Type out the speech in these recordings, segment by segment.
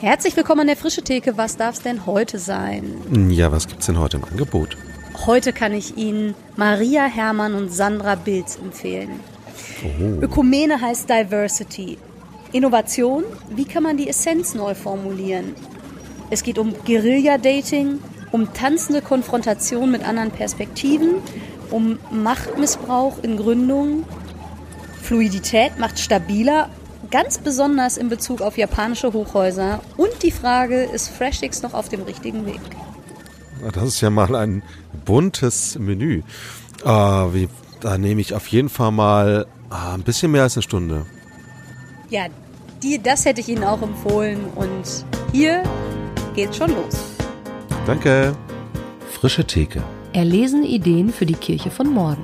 Herzlich willkommen an der Frische Theke. Was darf es denn heute sein? Ja, was gibt's denn heute im Angebot? Heute kann ich Ihnen Maria Hermann und Sandra Bilz empfehlen. Oh. Ökumene heißt Diversity. Innovation, wie kann man die Essenz neu formulieren? Es geht um Guerilla-Dating, um tanzende Konfrontation mit anderen Perspektiven, um Machtmissbrauch in Gründungen. Fluidität macht stabiler, ganz besonders in Bezug auf japanische Hochhäuser. Und die Frage, ist FreshX noch auf dem richtigen Weg? Das ist ja mal ein buntes Menü. Äh, wie, da nehme ich auf jeden Fall mal äh, ein bisschen mehr als eine Stunde. Ja, die, das hätte ich Ihnen auch empfohlen. Und hier geht's schon los. Danke. Frische Theke. Erlesen Ideen für die Kirche von morgen.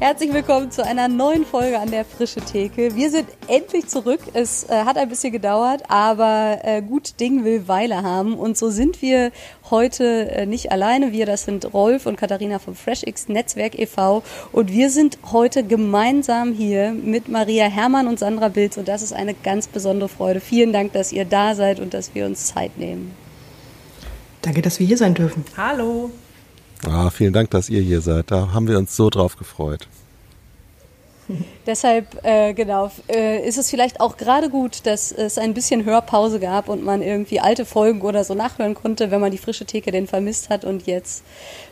Herzlich willkommen zu einer neuen Folge an der Frische Theke. Wir sind endlich zurück. Es äh, hat ein bisschen gedauert, aber äh, gut Ding will Weile haben. Und so sind wir heute äh, nicht alleine. Wir, das sind Rolf und Katharina vom FreshX Netzwerk e.V. Und wir sind heute gemeinsam hier mit Maria Hermann und Sandra Bilz. Und das ist eine ganz besondere Freude. Vielen Dank, dass ihr da seid und dass wir uns Zeit nehmen. Danke, dass wir hier sein dürfen. Hallo. Ah, vielen Dank, dass ihr hier seid. Da haben wir uns so drauf gefreut. Deshalb, äh, genau, äh, ist es vielleicht auch gerade gut, dass es ein bisschen Hörpause gab und man irgendwie alte Folgen oder so nachhören konnte, wenn man die frische Theke denn vermisst hat. Und jetzt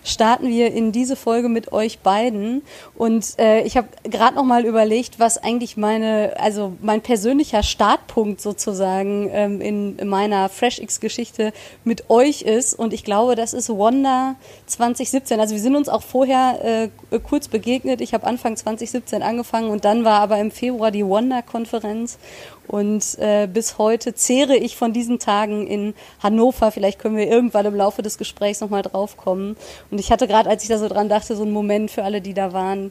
starten wir in diese Folge mit euch beiden. Und äh, ich habe gerade noch mal überlegt, was eigentlich meine, also mein persönlicher Startpunkt sozusagen ähm, in, in meiner FreshX-Geschichte mit euch ist. Und ich glaube, das ist Wanda 2017. Also wir sind uns auch vorher äh, kurz begegnet. Ich habe Anfang 2017 angefangen angefangen und dann war aber im Februar die Wonder-Konferenz und äh, bis heute zehre ich von diesen Tagen in Hannover. Vielleicht können wir irgendwann im Laufe des Gesprächs nochmal drauf kommen. Und ich hatte gerade, als ich da so dran dachte, so einen Moment für alle, die da waren.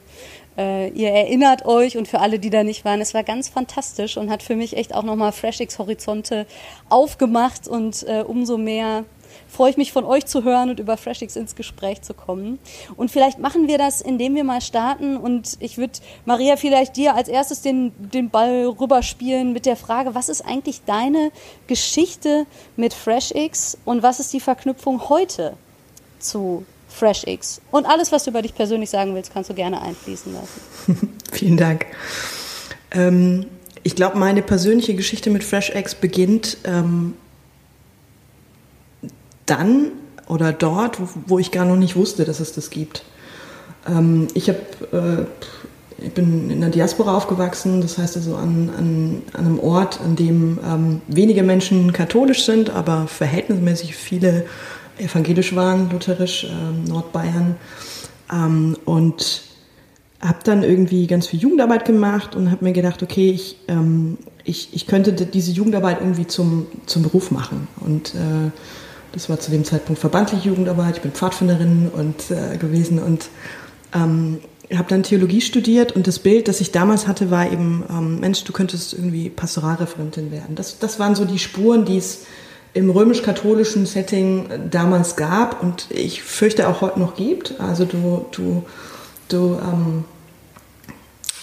Äh, ihr erinnert euch und für alle, die da nicht waren, es war ganz fantastisch und hat für mich echt auch nochmal FreshX-Horizonte aufgemacht und äh, umso mehr freue ich mich von euch zu hören und über FreshX ins Gespräch zu kommen. Und vielleicht machen wir das, indem wir mal starten und ich würde, Maria, vielleicht dir als erstes den, den Ball rüberspielen mit der Frage, was ist eigentlich deine Geschichte mit FreshX und was ist die Verknüpfung heute zu FreshX? Und alles, was du über dich persönlich sagen willst, kannst du gerne einfließen lassen. Vielen Dank. Ähm, ich glaube, meine persönliche Geschichte mit FreshX beginnt ähm, dann oder dort, wo, wo, ich gar noch nicht wusste, dass es das gibt. Ähm, ich habe äh, ich bin in der Diaspora aufgewachsen, das heißt also an, an, an einem Ort, an dem ähm, wenige Menschen katholisch sind, aber verhältnismäßig viele evangelisch waren, lutherisch, äh, Nordbayern. Ähm, und habe dann irgendwie ganz viel Jugendarbeit gemacht und habe mir gedacht, okay, ich, ähm, ich, ich könnte diese Jugendarbeit irgendwie zum, zum Beruf machen. Und äh, das war zu dem Zeitpunkt verbandliche Jugendarbeit. Ich bin Pfadfinderin und, äh, gewesen und ähm, habe dann Theologie studiert und das Bild, das ich damals hatte, war eben, ähm, Mensch, du könntest irgendwie Pastoralreferentin werden. Das, das waren so die Spuren, die es im römisch-katholischen Setting damals gab und ich fürchte auch heute noch gibt. Also du, du, du, ähm,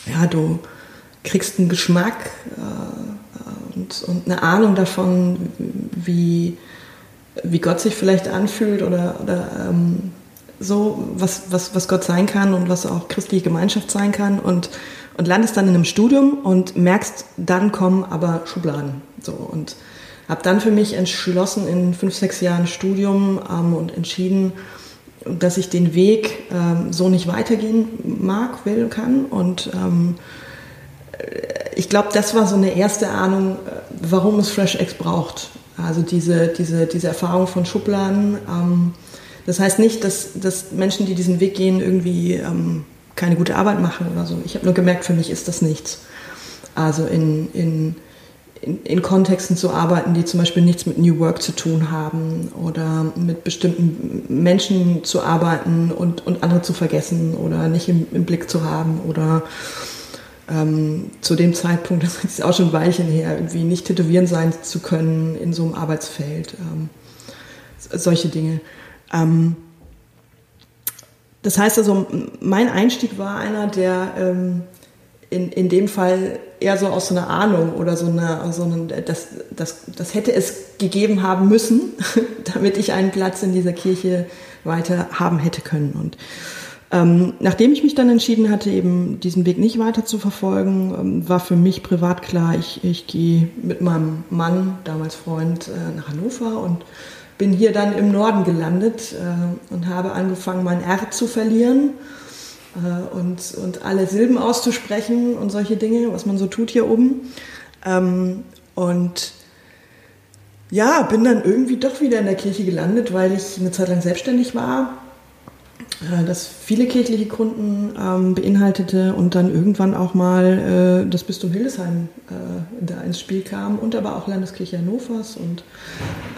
ja, du kriegst einen Geschmack äh, und, und eine Ahnung davon, wie, wie Gott sich vielleicht anfühlt oder, oder ähm, so, was, was, was Gott sein kann und was auch christliche Gemeinschaft sein kann und, und landest dann in einem Studium und merkst, dann kommen aber Schubladen. So, und habe dann für mich entschlossen in fünf, sechs Jahren Studium ähm, und entschieden, dass ich den Weg ähm, so nicht weitergehen mag, will, kann. Und ähm, ich glaube, das war so eine erste Ahnung, äh, warum es FreshX braucht. Also diese, diese, diese Erfahrung von Schubladen. Ähm, das heißt nicht, dass, dass Menschen, die diesen Weg gehen, irgendwie ähm, keine gute Arbeit machen oder so. Ich habe nur gemerkt, für mich ist das nichts. Also in, in, in, in, Kontexten zu arbeiten, die zum Beispiel nichts mit New Work zu tun haben oder mit bestimmten Menschen zu arbeiten und, und andere zu vergessen oder nicht im, im Blick zu haben oder ähm, zu dem Zeitpunkt, das ist auch schon ein Weilchen her, irgendwie nicht tätowieren sein zu können in so einem Arbeitsfeld. Ähm, solche Dinge. Ähm, das heißt also, mein Einstieg war einer, der ähm, in, in dem Fall eher so aus so einer Ahnung oder so einer, so eine, das, das, das hätte es gegeben haben müssen, damit ich einen Platz in dieser Kirche weiter haben hätte können. Und ähm, nachdem ich mich dann entschieden hatte, eben diesen Weg nicht weiter zu verfolgen, ähm, war für mich privat klar, ich, ich gehe mit meinem Mann, damals Freund, äh, nach Hannover und bin hier dann im Norden gelandet äh, und habe angefangen, mein R zu verlieren äh, und, und alle Silben auszusprechen und solche Dinge, was man so tut hier oben. Ähm, und ja, bin dann irgendwie doch wieder in der Kirche gelandet, weil ich eine Zeit lang selbstständig war das viele kirchliche Kunden ähm, beinhaltete und dann irgendwann auch mal äh, das Bistum Hildesheim äh, da ins Spiel kam und aber auch Landeskirche Hannovers. Und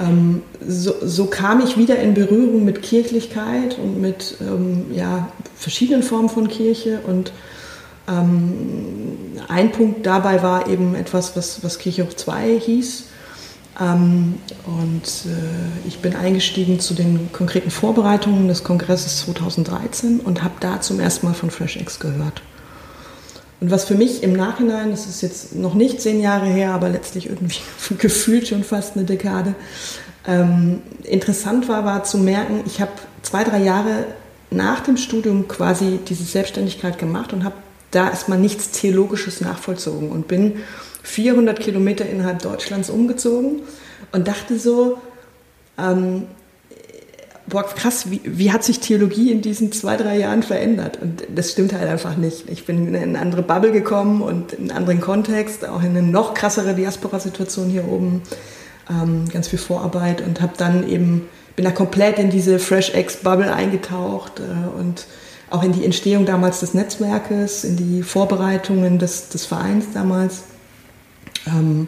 ähm, so, so, kam ich wieder in Berührung mit Kirchlichkeit und mit ähm, ja, verschiedenen Formen von Kirche. Und ähm, ein Punkt dabei war eben etwas, was, was Kirche hoch 2 hieß ähm, und äh, ich bin eingestiegen zu den konkreten Vorbereitungen des Kongresses 2013 und habe da zum ersten Mal von FreshX gehört. Und was für mich im Nachhinein, das ist jetzt noch nicht zehn Jahre her, aber letztlich irgendwie gefühlt schon fast eine Dekade, ähm, interessant war, war zu merken, ich habe zwei, drei Jahre nach dem Studium quasi diese Selbstständigkeit gemacht und habe da erstmal nichts Theologisches nachvollzogen und bin 400 Kilometer innerhalb Deutschlands umgezogen und dachte so, ähm, boah, krass, wie, wie hat sich Theologie in diesen zwei, drei Jahren verändert? Und das stimmt halt einfach nicht. Ich bin in eine andere Bubble gekommen und in einen anderen Kontext, auch in eine noch krassere Diaspora-Situation hier oben, ähm, ganz viel Vorarbeit und habe dann eben, bin da komplett in diese Fresh X-Bubble eingetaucht äh, und auch in die Entstehung damals des Netzwerkes, in die Vorbereitungen des, des Vereins damals. Ähm,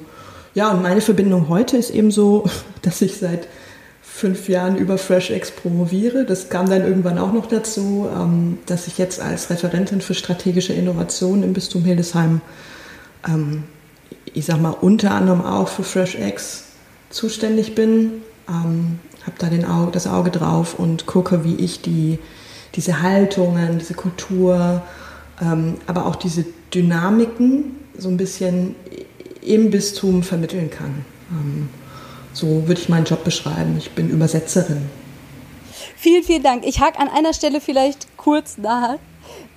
ja, und meine Verbindung heute ist eben so, dass ich seit fünf Jahren über FreshX promoviere. Das kam dann irgendwann auch noch dazu, ähm, dass ich jetzt als Referentin für strategische Innovation im Bistum Hildesheim, ähm, ich sag mal, unter anderem auch für FreshX zuständig bin. Ähm, habe da den Auge, das Auge drauf und gucke, wie ich die, diese Haltungen, diese Kultur, ähm, aber auch diese Dynamiken so ein bisschen im Bistum vermitteln kann. Ähm, so würde ich meinen Job beschreiben. Ich bin Übersetzerin. Vielen, vielen Dank. Ich hake an einer Stelle vielleicht kurz nach.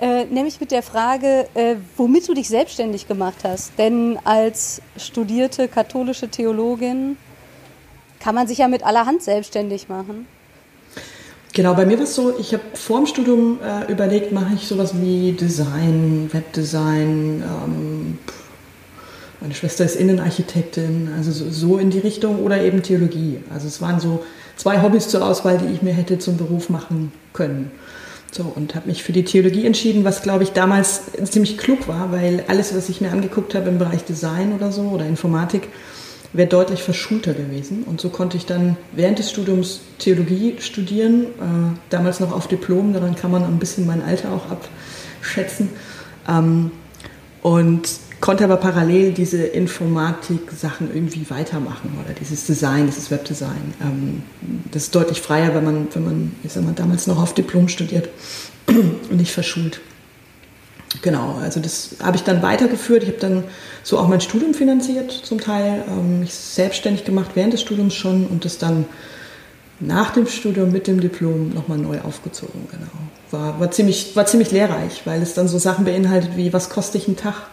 Äh, nämlich mit der Frage, äh, womit du dich selbstständig gemacht hast. Denn als studierte katholische Theologin kann man sich ja mit allerhand selbstständig machen. Genau, bei mir war es so, ich habe vor dem Studium äh, überlegt, mache ich sowas wie Design, Webdesign, ähm, meine Schwester ist Innenarchitektin, also so, in die Richtung oder eben Theologie. Also es waren so zwei Hobbys zur Auswahl, die ich mir hätte zum Beruf machen können. So, und habe mich für die Theologie entschieden, was, glaube ich, damals ziemlich klug war, weil alles, was ich mir angeguckt habe im Bereich Design oder so oder Informatik, wäre deutlich verschulter gewesen. Und so konnte ich dann während des Studiums Theologie studieren, äh, damals noch auf Diplom, daran kann man ein bisschen mein Alter auch abschätzen. Ähm, und konnte aber parallel diese Informatik-Sachen irgendwie weitermachen oder dieses Design, dieses Webdesign. Ähm, das ist deutlich freier, wenn man, wenn man, ich sag mal, damals noch auf Diplom studiert und nicht verschult. Genau, also das habe ich dann weitergeführt. Ich habe dann so auch mein Studium finanziert zum Teil, ähm, mich selbstständig gemacht während des Studiums schon und das dann nach dem Studium mit dem Diplom nochmal neu aufgezogen. Genau. War, war, ziemlich, war ziemlich lehrreich, weil es dann so Sachen beinhaltet wie, was kostet ich einen Tag?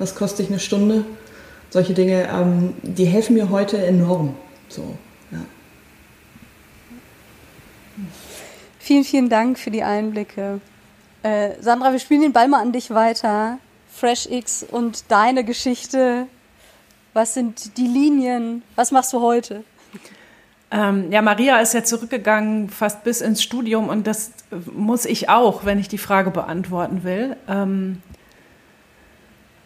Was kostet ich eine Stunde? Solche Dinge, ähm, die helfen mir heute enorm. So, ja. Vielen, vielen Dank für die Einblicke. Äh, Sandra, wir spielen den Ball mal an dich weiter. FreshX und deine Geschichte. Was sind die Linien? Was machst du heute? Ähm, ja, Maria ist ja zurückgegangen fast bis ins Studium und das muss ich auch, wenn ich die Frage beantworten will. Ähm,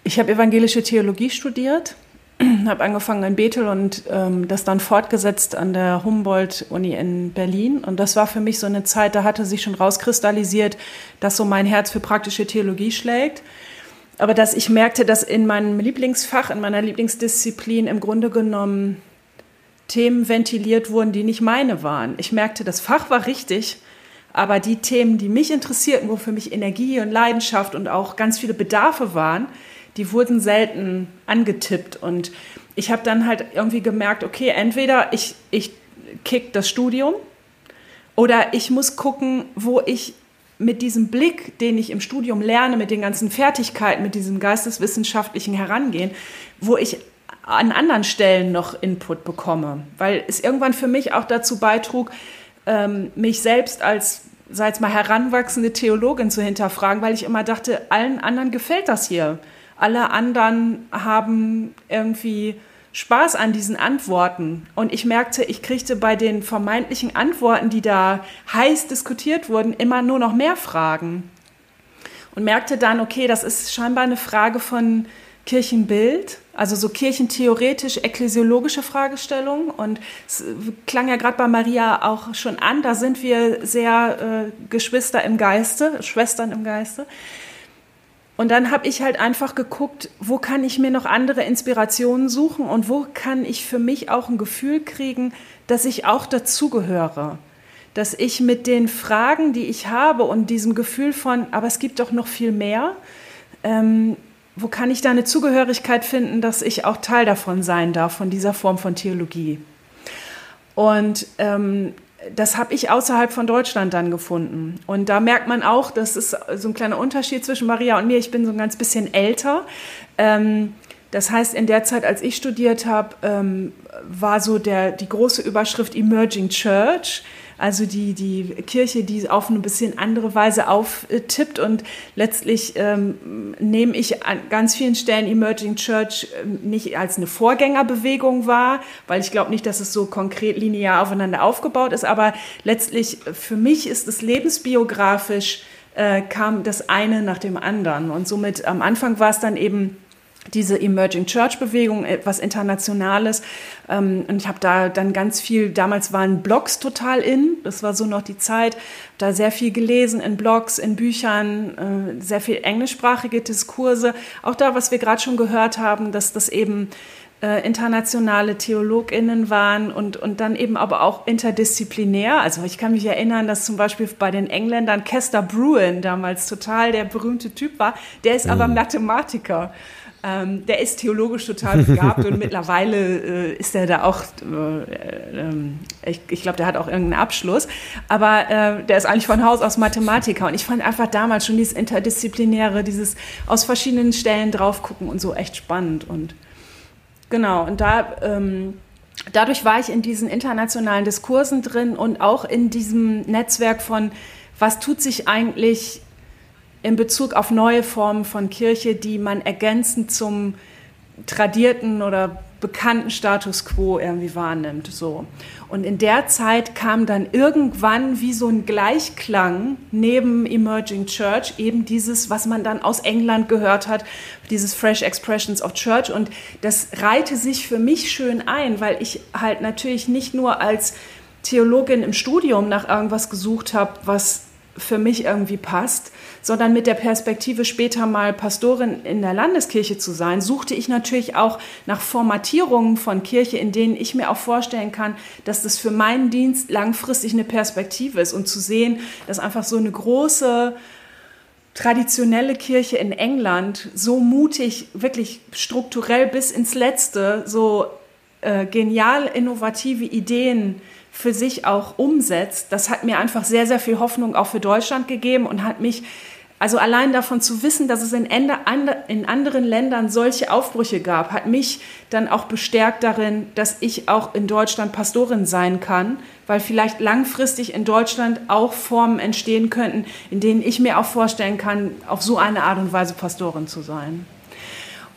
ich habe evangelische Theologie studiert, habe angefangen in Bethel und ähm, das dann fortgesetzt an der Humboldt-Uni in Berlin. Und das war für mich so eine Zeit, da hatte sich schon rauskristallisiert, dass so mein Herz für praktische Theologie schlägt. Aber dass ich merkte, dass in meinem Lieblingsfach, in meiner Lieblingsdisziplin im Grunde genommen Themen ventiliert wurden, die nicht meine waren. Ich merkte, das Fach war richtig, Aber die Themen, die mich interessierten, wo für mich Energie und Leidenschaft und auch ganz viele Bedarfe waren, die wurden selten angetippt. Und ich habe dann halt irgendwie gemerkt, okay, entweder ich, ich kick das Studium oder ich muss gucken, wo ich mit diesem Blick, den ich im Studium lerne, mit den ganzen Fertigkeiten, mit diesem geisteswissenschaftlichen Herangehen, wo ich an anderen Stellen noch Input bekomme. Weil es irgendwann für mich auch dazu beitrug, ähm, mich selbst als, sei es mal, heranwachsende Theologin zu hinterfragen, weil ich immer dachte, allen anderen gefällt das hier. Alle anderen haben irgendwie Spaß an diesen Antworten. Und ich merkte, ich kriegte bei den vermeintlichen Antworten, die da heiß diskutiert wurden, immer nur noch mehr Fragen. Und merkte dann, okay, das ist scheinbar eine Frage von Kirchenbild, also so kirchentheoretisch, ekklesiologische Fragestellungen. Und es klang ja gerade bei Maria auch schon an, da sind wir sehr äh, Geschwister im Geiste, Schwestern im Geiste. Und dann habe ich halt einfach geguckt, wo kann ich mir noch andere Inspirationen suchen und wo kann ich für mich auch ein Gefühl kriegen, dass ich auch dazugehöre. Dass ich mit den Fragen, die ich habe und diesem Gefühl von, aber es gibt doch noch viel mehr, ähm, wo kann ich da eine Zugehörigkeit finden, dass ich auch Teil davon sein darf, von dieser Form von Theologie. Und ähm, das habe ich außerhalb von Deutschland dann gefunden. Und da merkt man auch, das ist so ein kleiner Unterschied zwischen Maria und mir. Ich bin so ein ganz bisschen älter. Ähm, das heißt, in der Zeit, als ich studiert habe, ähm, war so der, die große Überschrift Emerging Church also die, die Kirche, die auf eine bisschen andere Weise auftippt und letztlich ähm, nehme ich an ganz vielen Stellen Emerging Church ähm, nicht als eine Vorgängerbewegung wahr, weil ich glaube nicht, dass es so konkret linear aufeinander aufgebaut ist, aber letztlich für mich ist es lebensbiografisch äh, kam das eine nach dem anderen und somit am Anfang war es dann eben diese Emerging Church Bewegung, etwas Internationales. Ähm, und ich habe da dann ganz viel, damals waren Blogs total in, das war so noch die Zeit, da sehr viel gelesen in Blogs, in Büchern, äh, sehr viel englischsprachige Diskurse. Auch da, was wir gerade schon gehört haben, dass das eben äh, internationale TheologInnen waren und, und dann eben aber auch interdisziplinär. Also ich kann mich erinnern, dass zum Beispiel bei den Engländern Kester Bruin damals total der berühmte Typ war. Der ist aber mhm. Mathematiker. Ähm, der ist theologisch total begabt und mittlerweile äh, ist er da auch, äh, äh, ich, ich glaube, der hat auch irgendeinen Abschluss, aber äh, der ist eigentlich von Haus aus Mathematiker. Und ich fand einfach damals schon dieses Interdisziplinäre, dieses aus verschiedenen Stellen drauf gucken und so echt spannend. Und genau, und da... Ähm, dadurch war ich in diesen internationalen Diskursen drin und auch in diesem Netzwerk von, was tut sich eigentlich in Bezug auf neue Formen von Kirche, die man ergänzend zum tradierten oder bekannten Status quo irgendwie wahrnimmt. So. Und in der Zeit kam dann irgendwann wie so ein Gleichklang neben Emerging Church eben dieses, was man dann aus England gehört hat, dieses Fresh Expressions of Church. Und das reihte sich für mich schön ein, weil ich halt natürlich nicht nur als Theologin im Studium nach irgendwas gesucht habe, was für mich irgendwie passt, sondern mit der Perspektive später mal Pastorin in der Landeskirche zu sein, suchte ich natürlich auch nach Formatierungen von Kirche, in denen ich mir auch vorstellen kann, dass das für meinen Dienst langfristig eine Perspektive ist. Und zu sehen, dass einfach so eine große traditionelle Kirche in England so mutig, wirklich strukturell bis ins Letzte, so äh, genial innovative Ideen für sich auch umsetzt, das hat mir einfach sehr, sehr viel Hoffnung auch für Deutschland gegeben und hat mich, also allein davon zu wissen, dass es in, in anderen Ländern solche Aufbrüche gab, hat mich dann auch bestärkt darin, dass ich auch in Deutschland Pastorin sein kann, weil vielleicht langfristig in Deutschland auch Formen entstehen könnten, in denen ich mir auch vorstellen kann, auf so eine Art und Weise Pastorin zu sein.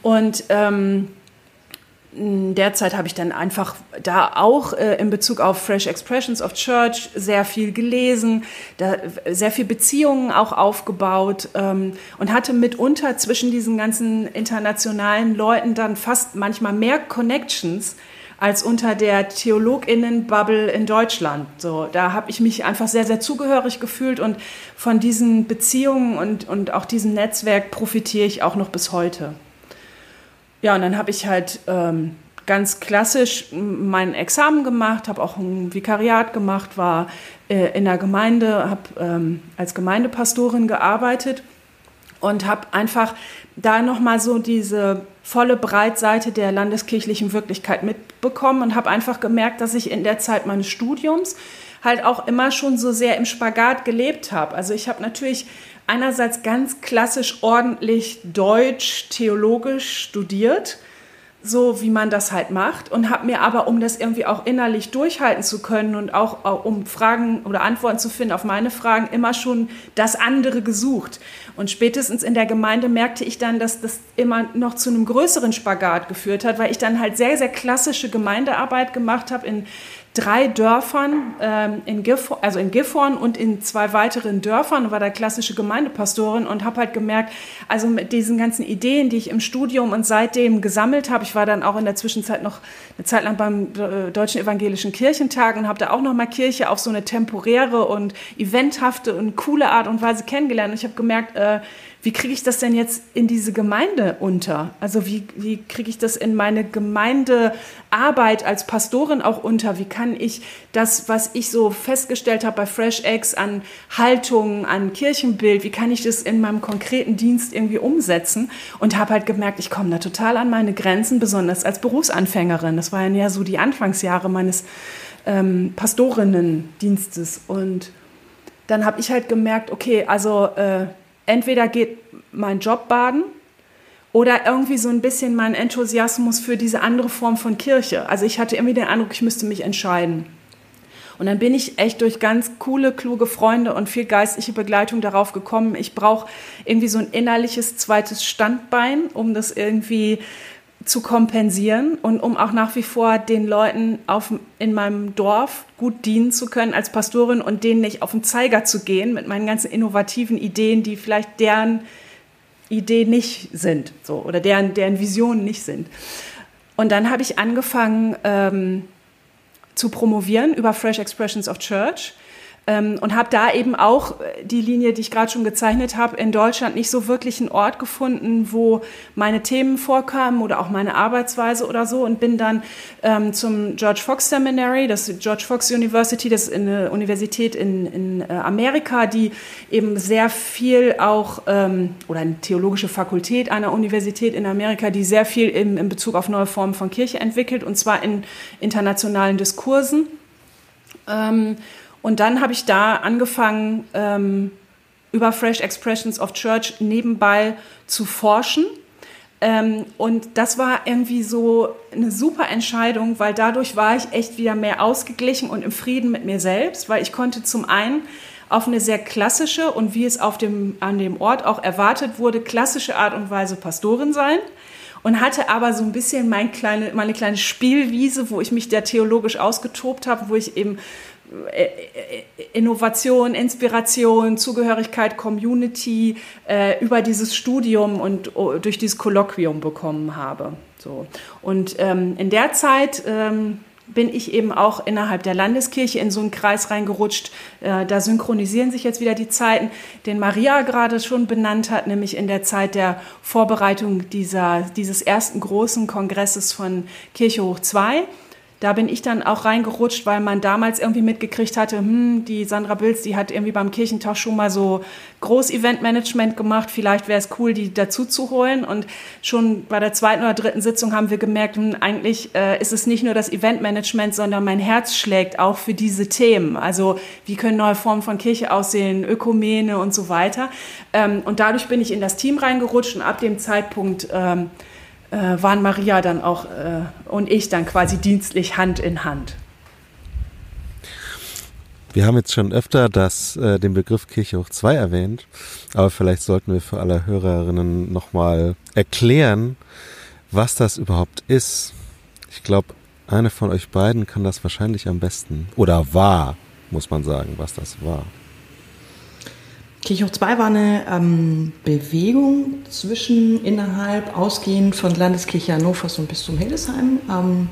Und ähm, derzeit habe ich dann einfach da auch äh, in Bezug auf Fresh Expressions of Church sehr viel gelesen, da sehr viel Beziehungen auch aufgebaut ähm, und hatte mitunter zwischen diesen ganzen internationalen Leuten dann fast manchmal mehr Connections als unter der Theologinnen-Bubble in Deutschland. So, da habe ich mich einfach sehr, sehr zugehörig gefühlt und von diesen Beziehungen und, und auch diesem Netzwerk profitiere ich auch noch bis heute. Ja, und dann habe ich halt ähm, ganz klassisch mein Examen gemacht, habe auch ein Vikariat gemacht, war äh, in der Gemeinde, habe ähm, als Gemeindepastorin gearbeitet und habe einfach da nochmal so diese volle Breitseite der landeskirchlichen Wirklichkeit mitbekommen und habe einfach gemerkt, dass ich in der Zeit meines Studiums halt auch immer schon so sehr im Spagat gelebt habe. Also ich habe natürlich einerseits ganz klassisch ordentlich deutsch, theologisch studiert so wie man das halt macht und habe mir aber, um das irgendwie auch innerlich durchhalten zu können und auch, um Fragen oder Antworten zu finden auf meine Fragen, immer schon das andere gesucht. Und spätestens in der Gemeinde merkte ich dann, dass das immer noch zu einem größeren Spagat geführt hat, weil ich dann halt sehr, sehr klassische Gemeindearbeit gemacht habe in drei Dörfern, ähm, in Gifhorn, also in Gifhorn und in zwei weiteren Dörfern, war da klassische Gemeindepastorin und habe halt gemerkt, also mit diesen ganzen Ideen, die ich im Studium und seitdem gesammelt habe, ich war dann auch in der Zwischenzeit noch eine Zeit lang beim äh, Deutschen Evangelischen Kirchentag und habe da auch noch mal Kirche auf so eine temporäre und eventhafte und coole Art und Weise kennengelernt. Und ich habe gemerkt, äh, wie kriege ich das denn jetzt in diese Gemeinde unter? Also wie, wie kriege ich das in meine Gemeindearbeit als Pastorin auch unter? Wie kann ich das, was ich so festgestellt habe bei Fresh Eggs an Haltung, an Kirchenbild, wie kann ich das in meinem konkreten Dienst irgendwie umsetzen? Und habe halt gemerkt, ich komme da total an meine Grenzen, besonders als Berufsanfängerin. Das waren ja so die Anfangsjahre meines ähm, Pastorinnendienstes. Und dann habe ich halt gemerkt, okay, also äh, entweder geht mein Job baden oder irgendwie so ein bisschen mein Enthusiasmus für diese andere Form von Kirche. Also ich hatte irgendwie den Eindruck, ich müsste mich entscheiden. Und dann bin ich echt durch ganz coole, kluge Freunde und viel geistliche Begleitung darauf gekommen, ich brauche irgendwie so ein innerliches zweites Standbein, um das irgendwie zu kompensieren und um auch nach wie vor den Leuten auf, in meinem Dorf gut dienen zu können als Pastorin und denen nicht auf den Zeiger zu gehen mit meinen ganzen innovativen Ideen, die vielleicht deren Idee nicht sind so, oder deren, deren Visionen nicht sind. Und dann habe ich angefangen ähm, zu promovieren über Fresh Expressions of Church ähm, und habe da eben auch äh, die Linie, die ich gerade schon gezeichnet habe, in Deutschland nicht so wirklich einen Ort gefunden, wo meine Themen vorkamen oder auch meine Arbeitsweise oder so und bin dann ähm, zum George Fox Seminary, das George Fox University, das ist eine Universität in, in äh, Amerika, die eben sehr viel auch, ähm, oder eine theologische Fakultät einer Universität in Amerika, die sehr viel im, in Bezug auf neue Formen von Kirche entwickelt und zwar in internationalen Diskursen. Ähm, und dann habe ich da angefangen, ähm, über Fresh Expressions of Church nebenbei zu forschen. Ähm, und das war irgendwie so eine super Entscheidung, weil dadurch war ich echt wieder mehr ausgeglichen und im Frieden mit mir selbst, weil ich konnte zum einen auf eine sehr klassische und wie es auf dem, an dem Ort auch erwartet wurde, klassische Art und Weise Pastorin sein und hatte aber so ein bisschen mein kleine, meine kleine Spielwiese, wo ich mich da theologisch ausgetobt habe, wo ich eben Innovation, Inspiration, Zugehörigkeit, Community äh, über dieses Studium und oh, durch dieses Kolloquium bekommen habe. So. Und ähm, in der Zeit ähm, bin ich eben auch innerhalb der Landeskirche in so einen Kreis reingerutscht. Äh, da synchronisieren sich jetzt wieder die Zeiten, den Maria gerade schon benannt hat, nämlich in der Zeit der Vorbereitung dieser, dieses ersten großen Kongresses von Kirche Hoch 2 da bin ich dann auch reingerutscht, weil man damals irgendwie mitgekriegt hatte, hm, die Sandra Bilz, die hat irgendwie beim Kirchentag schon mal so Groß-Event-Management gemacht. Vielleicht wäre es cool, die dazu zu holen. Und schon bei der zweiten oder dritten Sitzung haben wir gemerkt, hm, eigentlich äh, ist es nicht nur das Event-Management, sondern mein Herz schlägt auch für diese Themen. Also wie können neue Formen von Kirche aussehen, Ökumene und so weiter. Ähm, und dadurch bin ich in das Team reingerutscht und ab dem Zeitpunkt ähm, äh, waren Maria dann auch äh, und ich dann quasi dienstlich Hand in Hand. Wir haben jetzt schon öfter das, äh, den Begriff Kirche hoch 2 erwähnt, aber vielleicht sollten wir für alle Hörerinnen nochmal erklären, was das überhaupt ist. Ich glaube, eine von euch beiden kann das wahrscheinlich am besten. Oder war, muss man sagen, was das war. Kirchhoch 2 war eine ähm, Bewegung zwischen, innerhalb, ausgehend von Landeskirche Hannover und bis zum Hildesheim. Ähm,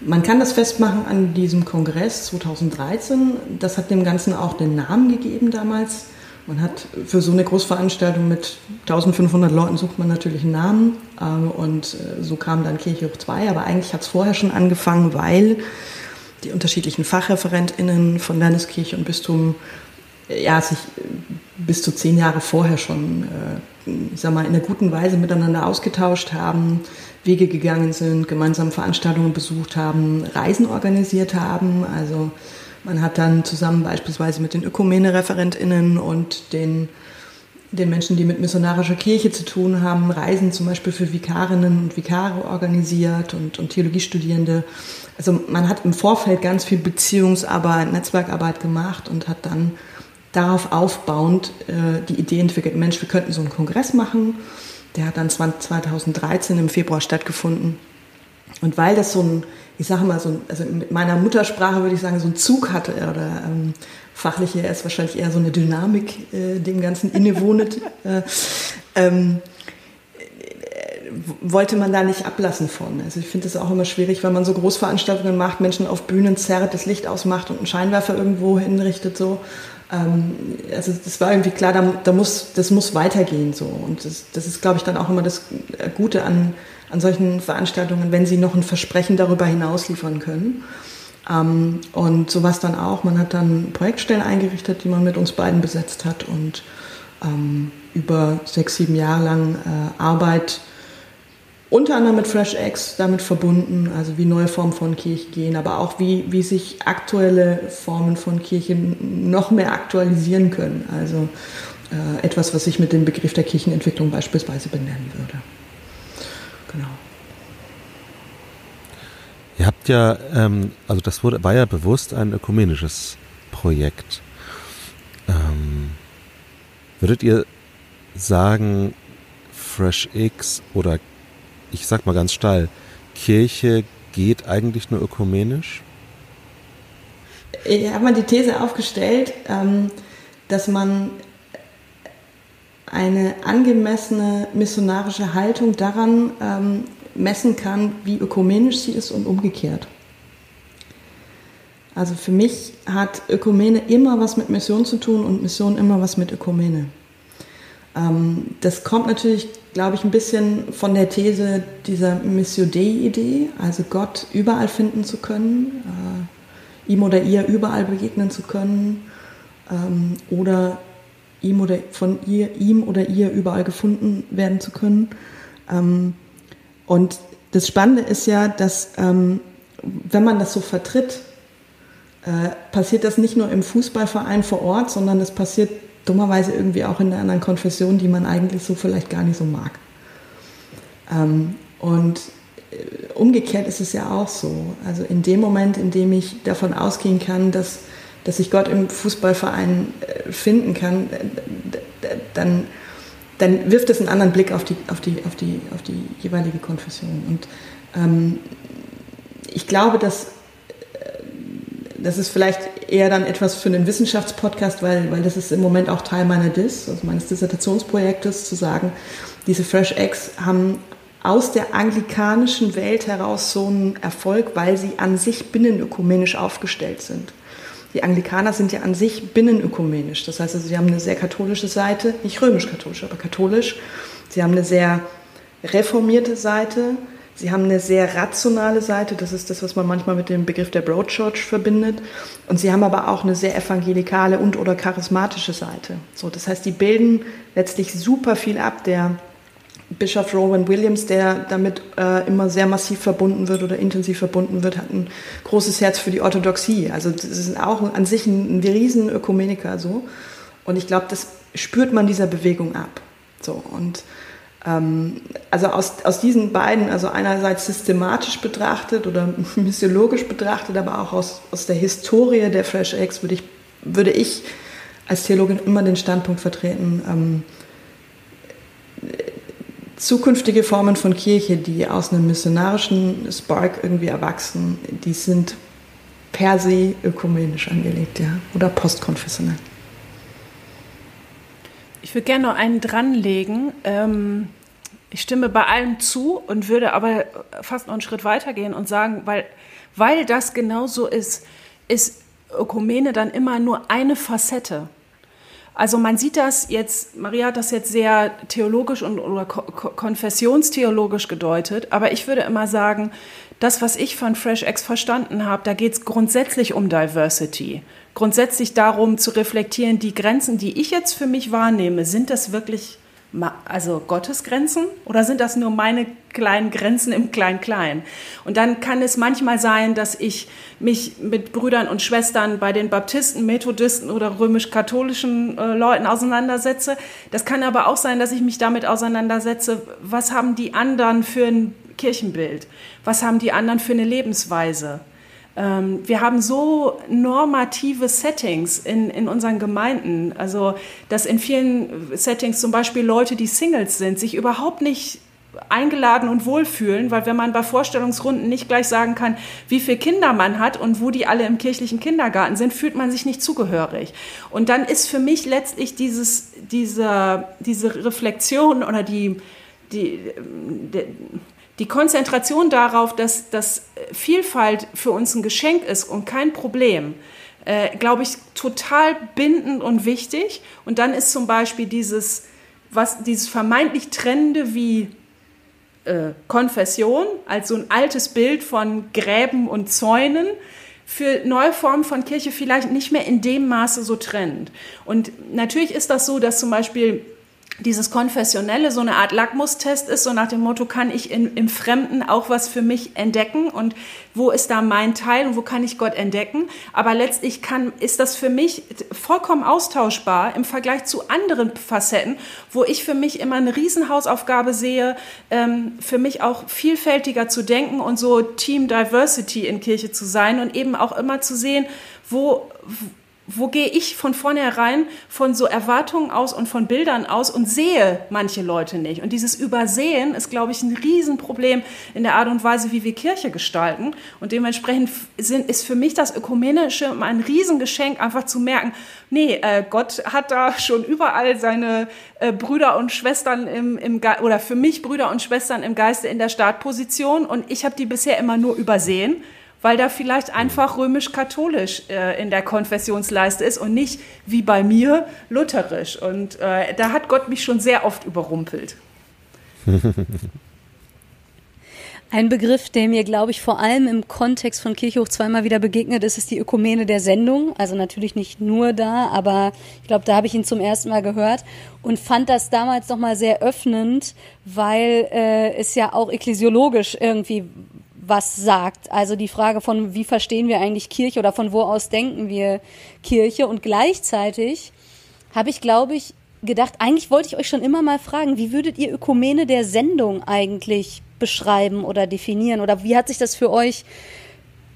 man kann das festmachen an diesem Kongress 2013. Das hat dem Ganzen auch den Namen gegeben damals. Man hat für so eine Großveranstaltung mit 1500 Leuten sucht man natürlich einen Namen ähm, und äh, so kam dann Kirche hoch 2, aber eigentlich hat es vorher schon angefangen, weil die unterschiedlichen FachreferentInnen von Landeskirche und Bistum ja, sich äh, bis zu zehn Jahre vorher schon, äh, ich sag mal, in einer guten Weise miteinander ausgetauscht haben, Wege gegangen sind, gemeinsam Veranstaltungen besucht haben, Reisen organisiert haben. Also man hat dann zusammen beispielsweise mit den Ökumene-ReferentInnen und den, den Menschen, die mit missionarischer Kirche zu tun haben, Reisen zum Beispiel für Vikarinnen und Vikare organisiert und, und Theologiestudierende. Also man hat im Vorfeld ganz viel Beziehungsarbeit, Netzwerkarbeit gemacht und hat dann darauf aufbauend äh, die Idee entwickelt, Mensch, wir könnten so einen Kongress machen. Der hat dann 2013 im Februar stattgefunden. Und weil das so ein ich sage mal, so ein, also mit meiner Muttersprache würde ich sagen, so ein Zug hatte oder ähm, fachlich ist wahrscheinlich eher so eine Dynamik äh, dem Ganzen innewohnet. äh, ähm, wollte man da nicht ablassen von. Also ich finde es auch immer schwierig, wenn man so Großveranstaltungen macht, Menschen auf Bühnen zerrt, das Licht ausmacht und einen Scheinwerfer irgendwo hinrichtet so. Ähm, also das war irgendwie klar, da, da, muss, das muss weitergehen so. Und das, das ist, glaube ich, dann auch immer das Gute an an solchen Veranstaltungen, wenn sie noch ein Versprechen darüber hinaus liefern können. Ähm, und sowas dann auch. Man hat dann Projektstellen eingerichtet, die man mit uns beiden besetzt hat und ähm, über sechs, sieben Jahre lang äh, Arbeit unter anderem mit FreshX damit verbunden, also wie neue Formen von Kirche gehen, aber auch wie, wie sich aktuelle Formen von Kirche noch mehr aktualisieren können. Also äh, etwas, was ich mit dem Begriff der Kirchenentwicklung beispielsweise benennen würde. Genau. Ihr habt ja, ähm, also das wurde, war ja bewusst ein ökumenisches Projekt. Ähm, würdet ihr sagen, FreshX oder ich sag mal ganz steil, Kirche geht eigentlich nur ökumenisch? Ich habe mal die These aufgestellt, ähm, dass man eine angemessene missionarische Haltung daran ähm, messen kann, wie ökumenisch sie ist und umgekehrt. Also für mich hat Ökumene immer was mit Mission zu tun und Mission immer was mit Ökumene. Ähm, das kommt natürlich, glaube ich, ein bisschen von der These dieser Missio Dei-Idee, also Gott überall finden zu können, äh, ihm oder ihr überall begegnen zu können ähm, oder ihm oder von ihr, ihm oder ihr überall gefunden werden zu können. Ähm, und das Spannende ist ja, dass ähm, wenn man das so vertritt, äh, passiert das nicht nur im Fußballverein vor Ort, sondern das passiert dummerweise irgendwie auch in einer anderen Konfession, die man eigentlich so vielleicht gar nicht so mag. Ähm, und äh, umgekehrt ist es ja auch so. Also in dem Moment, in dem ich davon ausgehen kann, dass dass ich Gott im Fußballverein äh, finden kann, äh, dann, dann wirft es einen anderen Blick auf die, auf die, auf die, auf die jeweilige Konfession. Und ähm, ich glaube, dass das ist vielleicht eher dann etwas für einen Wissenschaftspodcast, weil, weil das ist im Moment auch Teil meiner DIS, also meines Dissertationsprojektes, zu sagen, diese Fresh Eggs haben aus der anglikanischen Welt heraus so einen Erfolg, weil sie an sich binnenökumenisch aufgestellt sind. Die Anglikaner sind ja an sich binnenökumenisch. Das heißt, also, sie haben eine sehr katholische Seite, nicht römisch-katholisch, aber katholisch. Sie haben eine sehr reformierte Seite. Sie haben eine sehr rationale Seite, das ist das, was man manchmal mit dem Begriff der Broad Church verbindet. Und sie haben aber auch eine sehr evangelikale und oder charismatische Seite. So, das heißt, die bilden letztlich super viel ab. Der Bischof Rowan Williams, der damit äh, immer sehr massiv verbunden wird oder intensiv verbunden wird, hat ein großes Herz für die Orthodoxie. Also das ist auch an sich ein, ein riesen Ökumeniker so. Und ich glaube, das spürt man dieser Bewegung ab. So und also aus, aus diesen beiden, also einerseits systematisch betrachtet oder missiologisch betrachtet, aber auch aus, aus der Historie der Fresh Eggs würde ich, würde ich als Theologin immer den Standpunkt vertreten, ähm, zukünftige Formen von Kirche, die aus einem missionarischen Spark irgendwie erwachsen, die sind per se ökumenisch angelegt, ja, oder postkonfessionell. Ich würde gerne noch einen dranlegen. Ähm, ich stimme bei allem zu und würde aber fast noch einen Schritt weitergehen und sagen, weil, weil das genau so ist, ist Ökumene dann immer nur eine Facette. Also man sieht das jetzt, Maria hat das jetzt sehr theologisch und oder konfessionstheologisch gedeutet, aber ich würde immer sagen, das, was ich von FreshX verstanden habe, da geht es grundsätzlich um Diversity. Grundsätzlich darum zu reflektieren, die Grenzen, die ich jetzt für mich wahrnehme, sind das wirklich also Gottes Grenzen oder sind das nur meine kleinen Grenzen im Klein-Klein? Und dann kann es manchmal sein, dass ich mich mit Brüdern und Schwestern bei den Baptisten, Methodisten oder römisch-katholischen äh, Leuten auseinandersetze. Das kann aber auch sein, dass ich mich damit auseinandersetze, was haben die anderen für ein Kirchenbild? Was haben die anderen für eine Lebensweise? Ähm, wir haben so normative Settings in, in unseren Gemeinden, also dass in vielen Settings zum Beispiel Leute, die Singles sind, sich überhaupt nicht eingeladen und wohlfühlen, weil wenn man bei Vorstellungsrunden nicht gleich sagen kann, wie viele Kinder man hat und wo die alle im kirchlichen Kindergarten sind, fühlt man sich nicht zugehörig. Und dann ist für mich letztlich dieses, diese, diese Reflexion oder die, die, die die Konzentration darauf, dass, dass Vielfalt für uns ein Geschenk ist und kein Problem, äh, glaube ich, total bindend und wichtig. Und dann ist zum Beispiel dieses, was, dieses vermeintlich Trennende wie äh, Konfession, als so ein altes Bild von Gräben und Zäunen, für neue Formen von Kirche vielleicht nicht mehr in dem Maße so trennend. Und natürlich ist das so, dass zum Beispiel dieses Konfessionelle so eine Art Lackmustest ist, so nach dem Motto, kann ich in, im Fremden auch was für mich entdecken und wo ist da mein Teil und wo kann ich Gott entdecken. Aber letztlich kann, ist das für mich vollkommen austauschbar im Vergleich zu anderen Facetten, wo ich für mich immer eine Riesenhausaufgabe sehe, ähm, für mich auch vielfältiger zu denken und so Team Diversity in Kirche zu sein und eben auch immer zu sehen, wo, wo gehe ich von vornherein von so Erwartungen aus und von Bildern aus und sehe manche Leute nicht. Und dieses Übersehen ist, glaube ich, ein Riesenproblem in der Art und Weise, wie wir Kirche gestalten. Und dementsprechend sind, ist für mich das Ökumenische ein Riesengeschenk, einfach zu merken, nee, äh, Gott hat da schon überall seine äh, Brüder und Schwestern im, im Ge oder für mich Brüder und Schwestern im Geiste in der Startposition und ich habe die bisher immer nur übersehen weil da vielleicht einfach römisch-katholisch äh, in der Konfessionsleiste ist und nicht wie bei mir lutherisch. Und äh, da hat Gott mich schon sehr oft überrumpelt. Ein Begriff, der mir, glaube ich, vor allem im Kontext von Kirche hoch zweimal wieder begegnet ist, ist die Ökumene der Sendung. Also natürlich nicht nur da, aber ich glaube, da habe ich ihn zum ersten Mal gehört und fand das damals nochmal sehr öffnend, weil äh, es ja auch ekklesiologisch irgendwie was sagt. Also die Frage von, wie verstehen wir eigentlich Kirche oder von wo aus denken wir Kirche. Und gleichzeitig habe ich, glaube ich, gedacht, eigentlich wollte ich euch schon immer mal fragen, wie würdet ihr Ökumene der Sendung eigentlich beschreiben oder definieren? Oder wie hat sich das für euch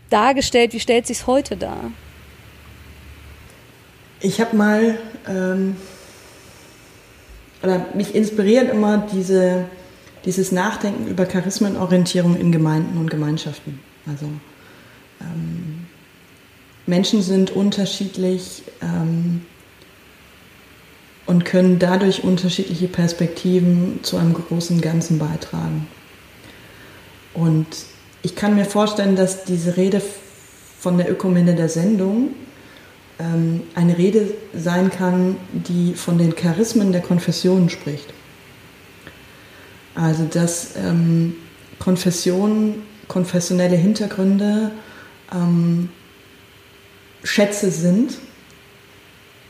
dargestellt? Wie stellt sich heute dar? Ich habe mal, ähm, oder mich inspiriert immer diese dieses Nachdenken über Charismenorientierung in Gemeinden und Gemeinschaften. Also ähm, Menschen sind unterschiedlich ähm, und können dadurch unterschiedliche Perspektiven zu einem großen Ganzen beitragen. Und ich kann mir vorstellen, dass diese Rede von der Ökumene der Sendung ähm, eine Rede sein kann, die von den Charismen der Konfessionen spricht. Also dass ähm, Konfessionen, konfessionelle Hintergründe ähm, Schätze sind,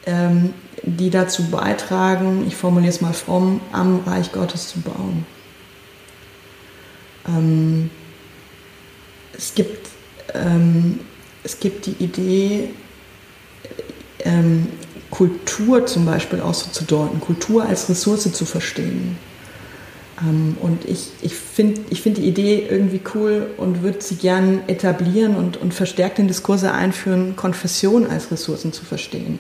ähm, die dazu beitragen, ich formuliere es mal fromm, am Reich Gottes zu bauen. Ähm, es, gibt, ähm, es gibt die Idee, ähm, Kultur zum Beispiel auch so zu deuten, Kultur als Ressource zu verstehen. Ähm, und ich, ich finde ich find die Idee irgendwie cool und würde sie gern etablieren und, und verstärkt in Diskurse einführen, Konfession als Ressourcen zu verstehen.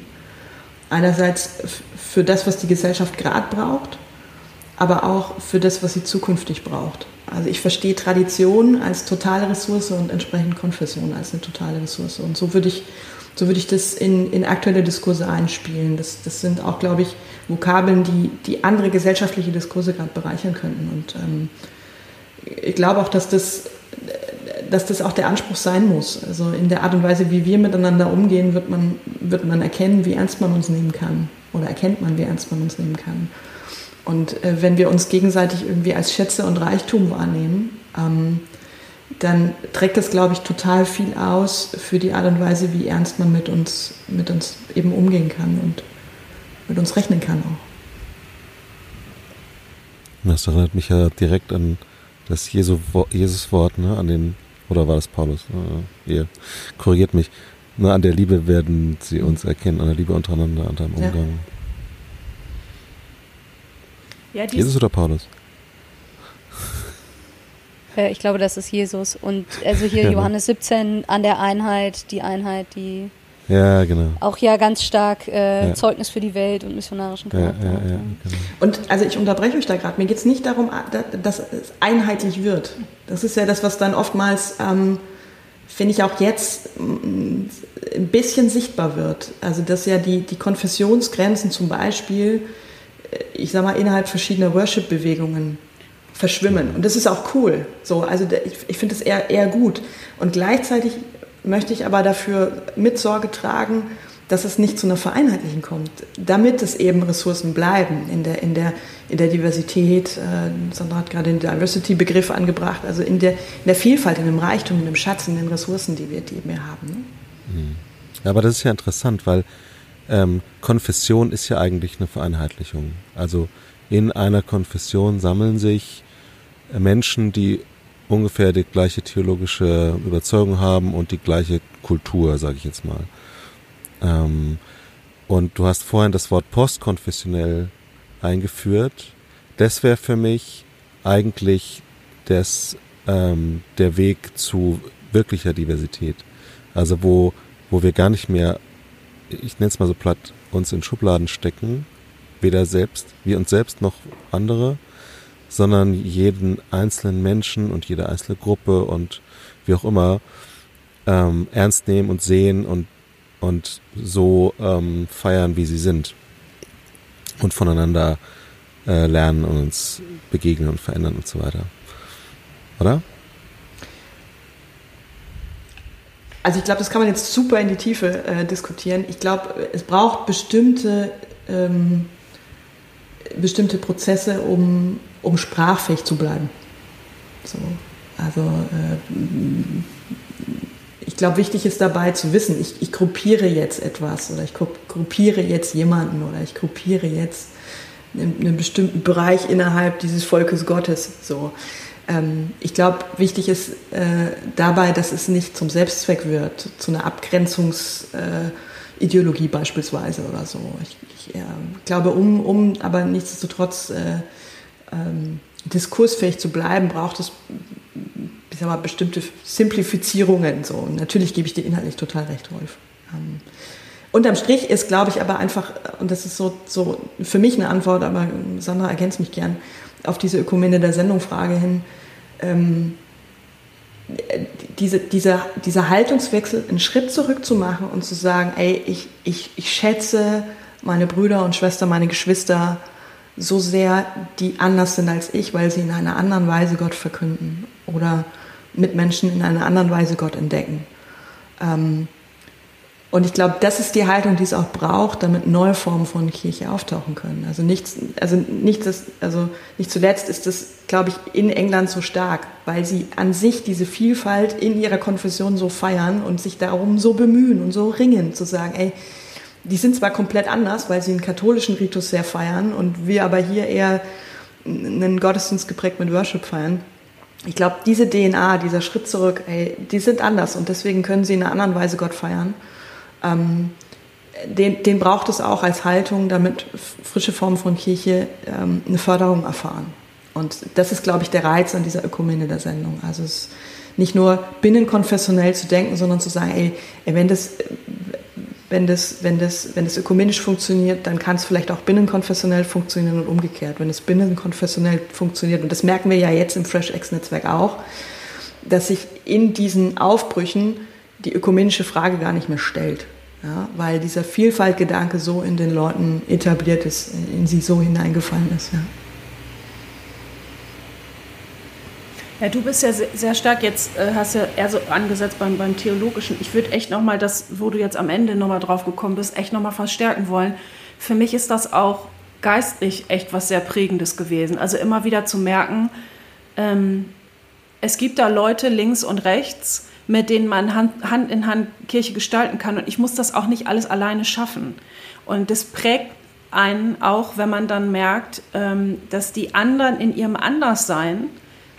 Einerseits für das, was die Gesellschaft gerade braucht, aber auch für das, was sie zukünftig braucht. Also ich verstehe Tradition als totale Ressource und entsprechend Konfession als eine totale Ressource. Und so würde ich, so würde ich das in, in aktuelle Diskurse einspielen. Das, das sind auch, glaube ich, Vokabeln, die, die andere gesellschaftliche Diskurse gerade bereichern könnten. Und ähm, ich glaube auch, dass das, dass das auch der Anspruch sein muss. Also in der Art und Weise, wie wir miteinander umgehen, wird man, wird man erkennen, wie ernst man uns nehmen kann. oder erkennt man, wie ernst man uns nehmen kann. Und äh, wenn wir uns gegenseitig irgendwie als Schätze und Reichtum wahrnehmen, ähm, dann trägt das, glaube ich, total viel aus für die Art und Weise, wie ernst man mit uns, mit uns eben umgehen kann und mit uns rechnen kann auch. Das erinnert mich ja direkt an das Jesus-Wort, ne, an den, oder war das Paulus? Äh, ihr korrigiert mich. Ne, an der Liebe werden sie uns erkennen, an der Liebe untereinander, an deinem Umgang. Ja. Ja, Jesus oder Paulus? ich glaube, das ist Jesus. Und also hier ja, Johannes 17 an der Einheit, die Einheit, die ja, genau. auch ja ganz stark äh, ja. Zeugnis für die Welt und missionarischen Charakter. Ja, ja, ja, genau. Und also ich unterbreche euch da gerade. Mir geht es nicht darum, dass es einheitlich wird. Das ist ja das, was dann oftmals, ähm, finde ich auch jetzt, mm, ein bisschen sichtbar wird. Also dass ja die, die Konfessionsgrenzen zum Beispiel, äh, ich sag mal, innerhalb verschiedener Worship-Bewegungen verschwimmen. Und das ist auch cool. So, also ich, ich finde es eher, eher gut. Und gleichzeitig möchte ich aber dafür mit Sorge tragen, dass es nicht zu einer Vereinheitlichen kommt, damit es eben Ressourcen bleiben in der, in der, in der Diversität. Äh, Sandra hat gerade den Diversity-Begriff angebracht, also in der, in der Vielfalt, in dem Reichtum, in dem Schatz, in den Ressourcen, die wir, die wir haben. Ne? Mhm. Ja, aber das ist ja interessant, weil ähm, Konfession ist ja eigentlich eine Vereinheitlichung. Also in einer Konfession sammeln sich Menschen, die ungefähr die gleiche theologische Überzeugung haben und die gleiche Kultur, sage ich jetzt mal. Ähm, und du hast vorhin das Wort postkonfessionell eingeführt. Das wäre für mich eigentlich das, ähm, der Weg zu wirklicher Diversität. Also wo, wo wir gar nicht mehr, ich nenne es mal so platt, uns in Schubladen stecken, weder selbst, wir uns selbst noch andere, sondern jeden einzelnen Menschen und jede einzelne Gruppe und wie auch immer ähm, ernst nehmen und sehen und, und so ähm, feiern, wie sie sind. Und voneinander äh, lernen und uns begegnen und verändern und so weiter. Oder? Also ich glaube, das kann man jetzt super in die Tiefe äh, diskutieren. Ich glaube, es braucht bestimmte, ähm, bestimmte Prozesse, um um sprachfähig zu bleiben. So, also äh, ich glaube, wichtig ist dabei zu wissen, ich, ich gruppiere jetzt etwas oder ich gruppiere jetzt jemanden oder ich gruppiere jetzt einen, bestimmten Bereich innerhalb dieses Volkes Gottes. So. Ähm, ich glaube, wichtig ist äh, dabei, dass es nicht zum Selbstzweck wird, zu einer Abgrenzungsideologie äh, beispielsweise oder so. Ich, ich äh, glaube, um, um aber nichtsdestotrotz äh, ähm, diskursfähig zu bleiben, braucht es ich sag mal, bestimmte Simplifizierungen. So. Und natürlich gebe ich dir inhaltlich total recht, Rolf. Ähm, unterm Strich ist, glaube ich, aber einfach, und das ist so, so für mich eine Antwort, aber Sandra ergänzt mich gern, auf diese Ökumene der Sendungfrage hin, ähm, diese, dieser, dieser Haltungswechsel, einen Schritt zurück zu machen und zu sagen, ey, ich, ich, ich schätze meine Brüder und Schwestern, meine Geschwister so sehr, die anders sind als ich, weil sie in einer anderen Weise Gott verkünden oder mit Menschen in einer anderen Weise Gott entdecken. Ähm, und ich glaube, das ist die Haltung, die es auch braucht, damit neue Formen von Kirche auftauchen können. Also nichts, also nicht, das, also nicht zuletzt ist das, glaube ich, in England so stark, weil sie an sich diese Vielfalt in ihrer Konfession so feiern und sich darum so bemühen und so ringen, zu sagen, ey, die sind zwar komplett anders, weil sie einen katholischen Ritus sehr feiern und wir aber hier eher einen Gottesdienst geprägt mit Worship feiern. Ich glaube, diese DNA, dieser Schritt zurück, ey, die sind anders und deswegen können sie in einer anderen Weise Gott feiern. Ähm, den, den braucht es auch als Haltung, damit frische Formen von Kirche ähm, eine Förderung erfahren. Und das ist, glaube ich, der Reiz an dieser Ökumene der Sendung. Also es nicht nur binnenkonfessionell zu denken, sondern zu sagen, ey, wenn das, wenn das, wenn das, wenn das ökumenisch funktioniert, dann kann es vielleicht auch binnenkonfessionell funktionieren und umgekehrt. Wenn es binnenkonfessionell funktioniert, und das merken wir ja jetzt im FreshX-Netzwerk auch, dass sich in diesen Aufbrüchen die ökumenische Frage gar nicht mehr stellt. Ja, weil dieser Vielfaltgedanke so in den Leuten etabliert ist, in sie so hineingefallen ist. Ja. Ja, du bist ja sehr stark jetzt, äh, hast ja eher so angesetzt beim, beim Theologischen. Ich würde echt nochmal das, wo du jetzt am Ende nochmal drauf gekommen bist, echt nochmal verstärken wollen. für mich ist das auch geistlich echt was sehr Prägendes gewesen. Also immer wieder zu merken, ähm, es gibt da Leute links und rechts, mit denen man Hand, Hand in Hand Kirche gestalten kann. Und ich muss das auch nicht alles alleine schaffen. Und das prägt einen auch, wenn man dann merkt, ähm, dass die anderen in ihrem Anderssein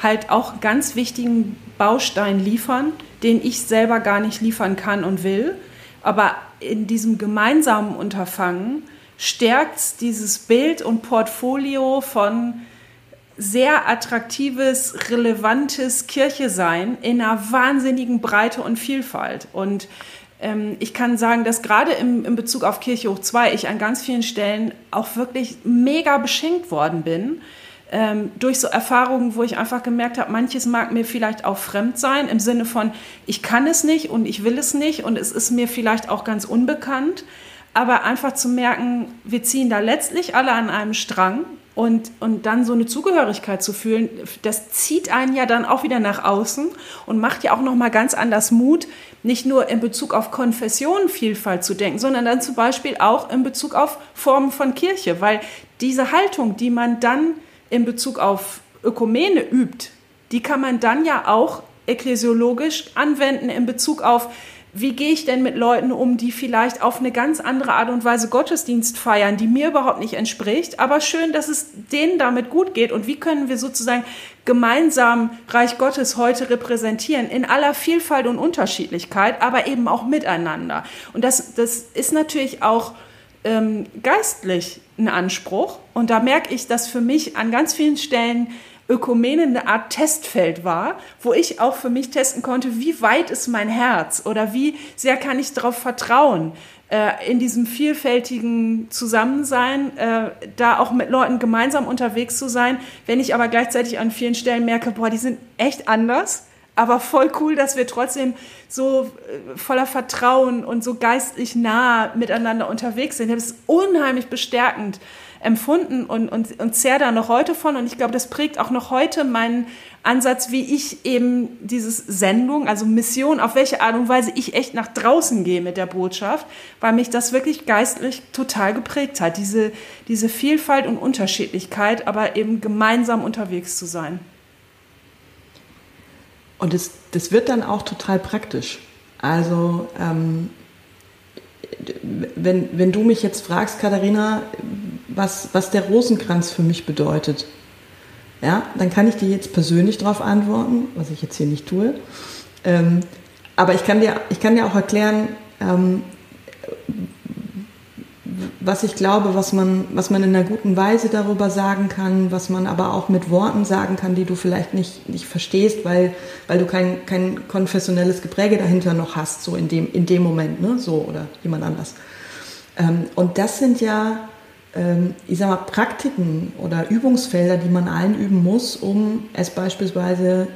halt auch ganz wichtigen Baustein liefern, den ich selber gar nicht liefern kann und will. Aber in diesem gemeinsamen Unterfangen stärkt dieses Bild und Portfolio von sehr attraktives, relevantes Kirche sein in einer wahnsinnigen Breite und Vielfalt. Und ähm, ich kann sagen, dass gerade im, in Bezug auf Kirche hoch 2 ich an ganz vielen Stellen auch wirklich mega beschenkt worden bin. Ähm, durch so Erfahrungen, wo ich einfach gemerkt habe, manches mag mir vielleicht auch fremd sein, im Sinne von, ich kann es nicht und ich will es nicht und es ist mir vielleicht auch ganz unbekannt, aber einfach zu merken, wir ziehen da letztlich alle an einem Strang und, und dann so eine Zugehörigkeit zu fühlen, das zieht einen ja dann auch wieder nach außen und macht ja auch nochmal ganz anders Mut, nicht nur in Bezug auf Konfessionenvielfalt zu denken, sondern dann zum Beispiel auch in Bezug auf Formen von Kirche, weil diese Haltung, die man dann in Bezug auf Ökumene übt, die kann man dann ja auch ekklesiologisch anwenden in Bezug auf wie gehe ich denn mit Leuten um, die vielleicht auf eine ganz andere Art und Weise Gottesdienst feiern, die mir überhaupt nicht entspricht, aber schön, dass es denen damit gut geht und wie können wir sozusagen gemeinsam Reich Gottes heute repräsentieren in aller Vielfalt und Unterschiedlichkeit, aber eben auch miteinander. Und das, das ist natürlich auch ähm, geistlich ein Anspruch und da merke ich, dass für mich an ganz vielen Stellen Ökumene eine Art Testfeld war, wo ich auch für mich testen konnte, wie weit ist mein Herz oder wie sehr kann ich darauf vertrauen, äh, in diesem vielfältigen Zusammensein, äh, da auch mit Leuten gemeinsam unterwegs zu sein, wenn ich aber gleichzeitig an vielen Stellen merke, boah, die sind echt anders. Aber voll cool, dass wir trotzdem so äh, voller Vertrauen und so geistlich nah miteinander unterwegs sind. Das ist unheimlich bestärkend empfunden und, und, und zehre da noch heute von. Und ich glaube, das prägt auch noch heute meinen Ansatz, wie ich eben dieses Sendung, also Mission, auf welche Art und Weise ich echt nach draußen gehe mit der Botschaft, weil mich das wirklich geistlich total geprägt hat. Diese, diese Vielfalt und Unterschiedlichkeit, aber eben gemeinsam unterwegs zu sein. Und das, das wird dann auch total praktisch. Also ähm, wenn, wenn du mich jetzt fragst, Katharina, was, was der Rosenkranz für mich bedeutet, ja, dann kann ich dir jetzt persönlich darauf antworten, was ich jetzt hier nicht tue. Ähm, aber ich kann, dir, ich kann dir auch erklären, ähm, was ich glaube, was man, was man in einer guten Weise darüber sagen kann, was man aber auch mit Worten sagen kann, die du vielleicht nicht, nicht verstehst, weil, weil du kein, kein konfessionelles Gepräge dahinter noch hast, so in dem, in dem Moment, ne? so oder jemand anders. Ähm, und das sind ja, ähm, ich sag mal, Praktiken oder Übungsfelder, die man allen üben muss, um es beispielsweise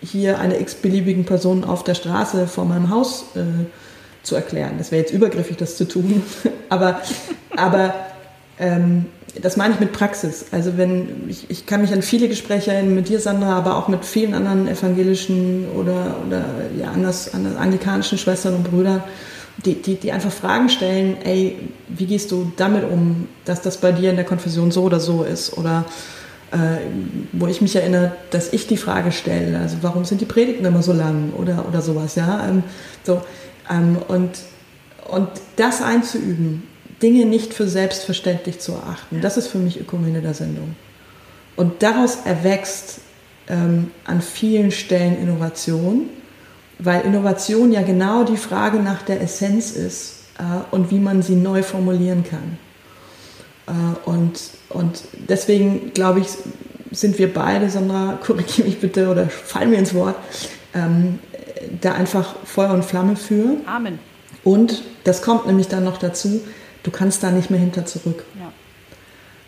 hier einer x-beliebigen Person auf der Straße vor meinem Haus äh, zu erklären. Das wäre jetzt übergriffig, das zu tun. aber aber ähm, das meine ich mit Praxis. Also wenn ich, ich kann mich an viele Gespräche erinnern mit dir, Sandra, aber auch mit vielen anderen evangelischen oder, oder ja, anders, anders anglikanischen Schwestern und Brüdern, die, die, die einfach Fragen stellen, ey, wie gehst du damit um, dass das bei dir in der Konfession so oder so ist? Oder äh, wo ich mich erinnere, dass ich die Frage stelle, also warum sind die Predigten immer so lang oder, oder sowas, ja? Ähm, so, ähm, und, und das einzuüben, Dinge nicht für selbstverständlich zu erachten, das ist für mich Ökumene der Sendung. Und daraus erwächst ähm, an vielen Stellen Innovation, weil Innovation ja genau die Frage nach der Essenz ist äh, und wie man sie neu formulieren kann. Äh, und, und deswegen glaube ich, sind wir beide, Sandra, korrigiere mich bitte oder fall mir ins Wort, ähm, da einfach Feuer und Flamme für. Amen. Und das kommt nämlich dann noch dazu, du kannst da nicht mehr hinter zurück. Ja.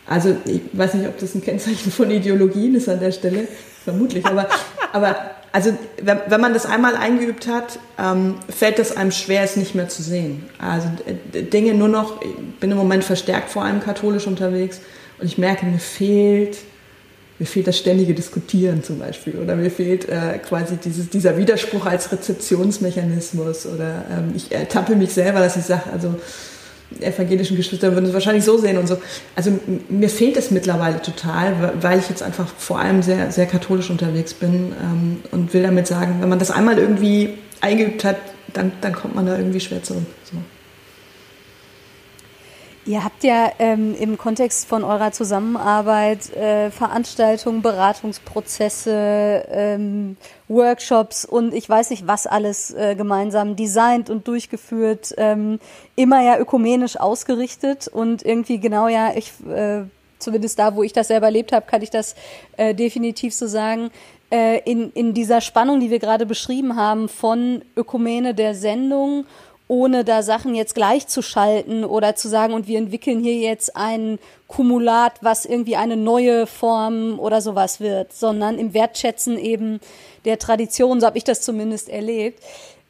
Also ich weiß nicht, ob das ein Kennzeichen von Ideologien ist an der Stelle, vermutlich, aber, aber also wenn, wenn man das einmal eingeübt hat, ähm, fällt es einem schwer, es nicht mehr zu sehen. Also Dinge nur noch, ich bin im Moment verstärkt vor allem katholisch unterwegs und ich merke, mir fehlt mir fehlt das ständige Diskutieren zum Beispiel oder mir fehlt äh, quasi dieses, dieser Widerspruch als Rezeptionsmechanismus oder ähm, ich ertappe mich selber, dass ich sage, also evangelischen Geschwister würden es wahrscheinlich so sehen und so. Also mir fehlt es mittlerweile total, weil ich jetzt einfach vor allem sehr, sehr katholisch unterwegs bin ähm, und will damit sagen, wenn man das einmal irgendwie eingeübt hat, dann, dann kommt man da irgendwie schwer zurück. So. Ihr habt ja ähm, im Kontext von eurer Zusammenarbeit äh, Veranstaltungen, Beratungsprozesse, ähm, Workshops und ich weiß nicht was alles äh, gemeinsam designt und durchgeführt, ähm, immer ja ökumenisch ausgerichtet und irgendwie genau ja, ich äh, zumindest da, wo ich das selber erlebt habe, kann ich das äh, definitiv so sagen. Äh, in, in dieser Spannung, die wir gerade beschrieben haben, von Ökumene der Sendung ohne da Sachen jetzt gleichzuschalten oder zu sagen, und wir entwickeln hier jetzt ein Kumulat, was irgendwie eine neue Form oder sowas wird, sondern im Wertschätzen eben der Tradition, so habe ich das zumindest erlebt.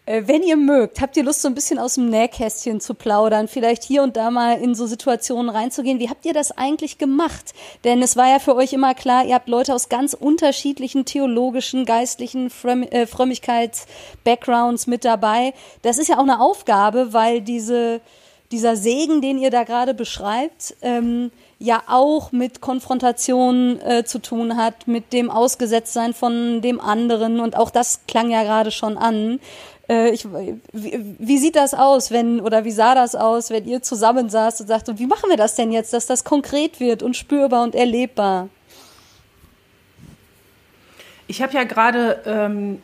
Äh, wenn ihr mögt, habt ihr Lust, so ein bisschen aus dem Nähkästchen zu plaudern, vielleicht hier und da mal in so Situationen reinzugehen. Wie habt ihr das eigentlich gemacht? Denn es war ja für euch immer klar, ihr habt Leute aus ganz unterschiedlichen theologischen, geistlichen äh, Frömmigkeits-Backgrounds mit dabei. Das ist ja auch eine Aufgabe, weil diese, dieser Segen, den ihr da gerade beschreibt, ähm, ja auch mit Konfrontation äh, zu tun hat, mit dem Ausgesetztsein von dem anderen. Und auch das klang ja gerade schon an. Äh, ich, wie, wie, sieht das aus, wenn, oder wie sah das aus, wenn ihr zusammen saßt und sagt, und wie machen wir das denn jetzt, dass das konkret wird und spürbar und erlebbar? Ich habe ja gerade, ähm,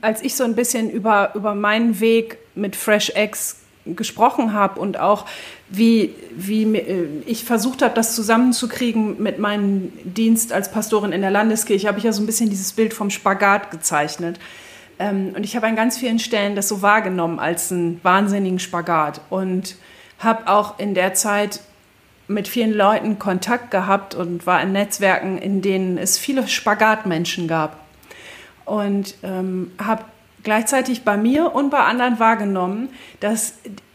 als ich so ein bisschen über, über meinen Weg mit Fresh Eggs gesprochen habe und auch wie, wie äh, ich versucht habe, das zusammenzukriegen mit meinem Dienst als Pastorin in der Landeskirche, habe ich ja so ein bisschen dieses Bild vom Spagat gezeichnet. Ähm, und ich habe an ganz vielen Stellen das so wahrgenommen als einen wahnsinnigen Spagat und habe auch in der Zeit mit vielen Leuten Kontakt gehabt und war in Netzwerken, in denen es viele Spagatmenschen gab. Und ähm, habe gleichzeitig bei mir und bei anderen wahrgenommen, dass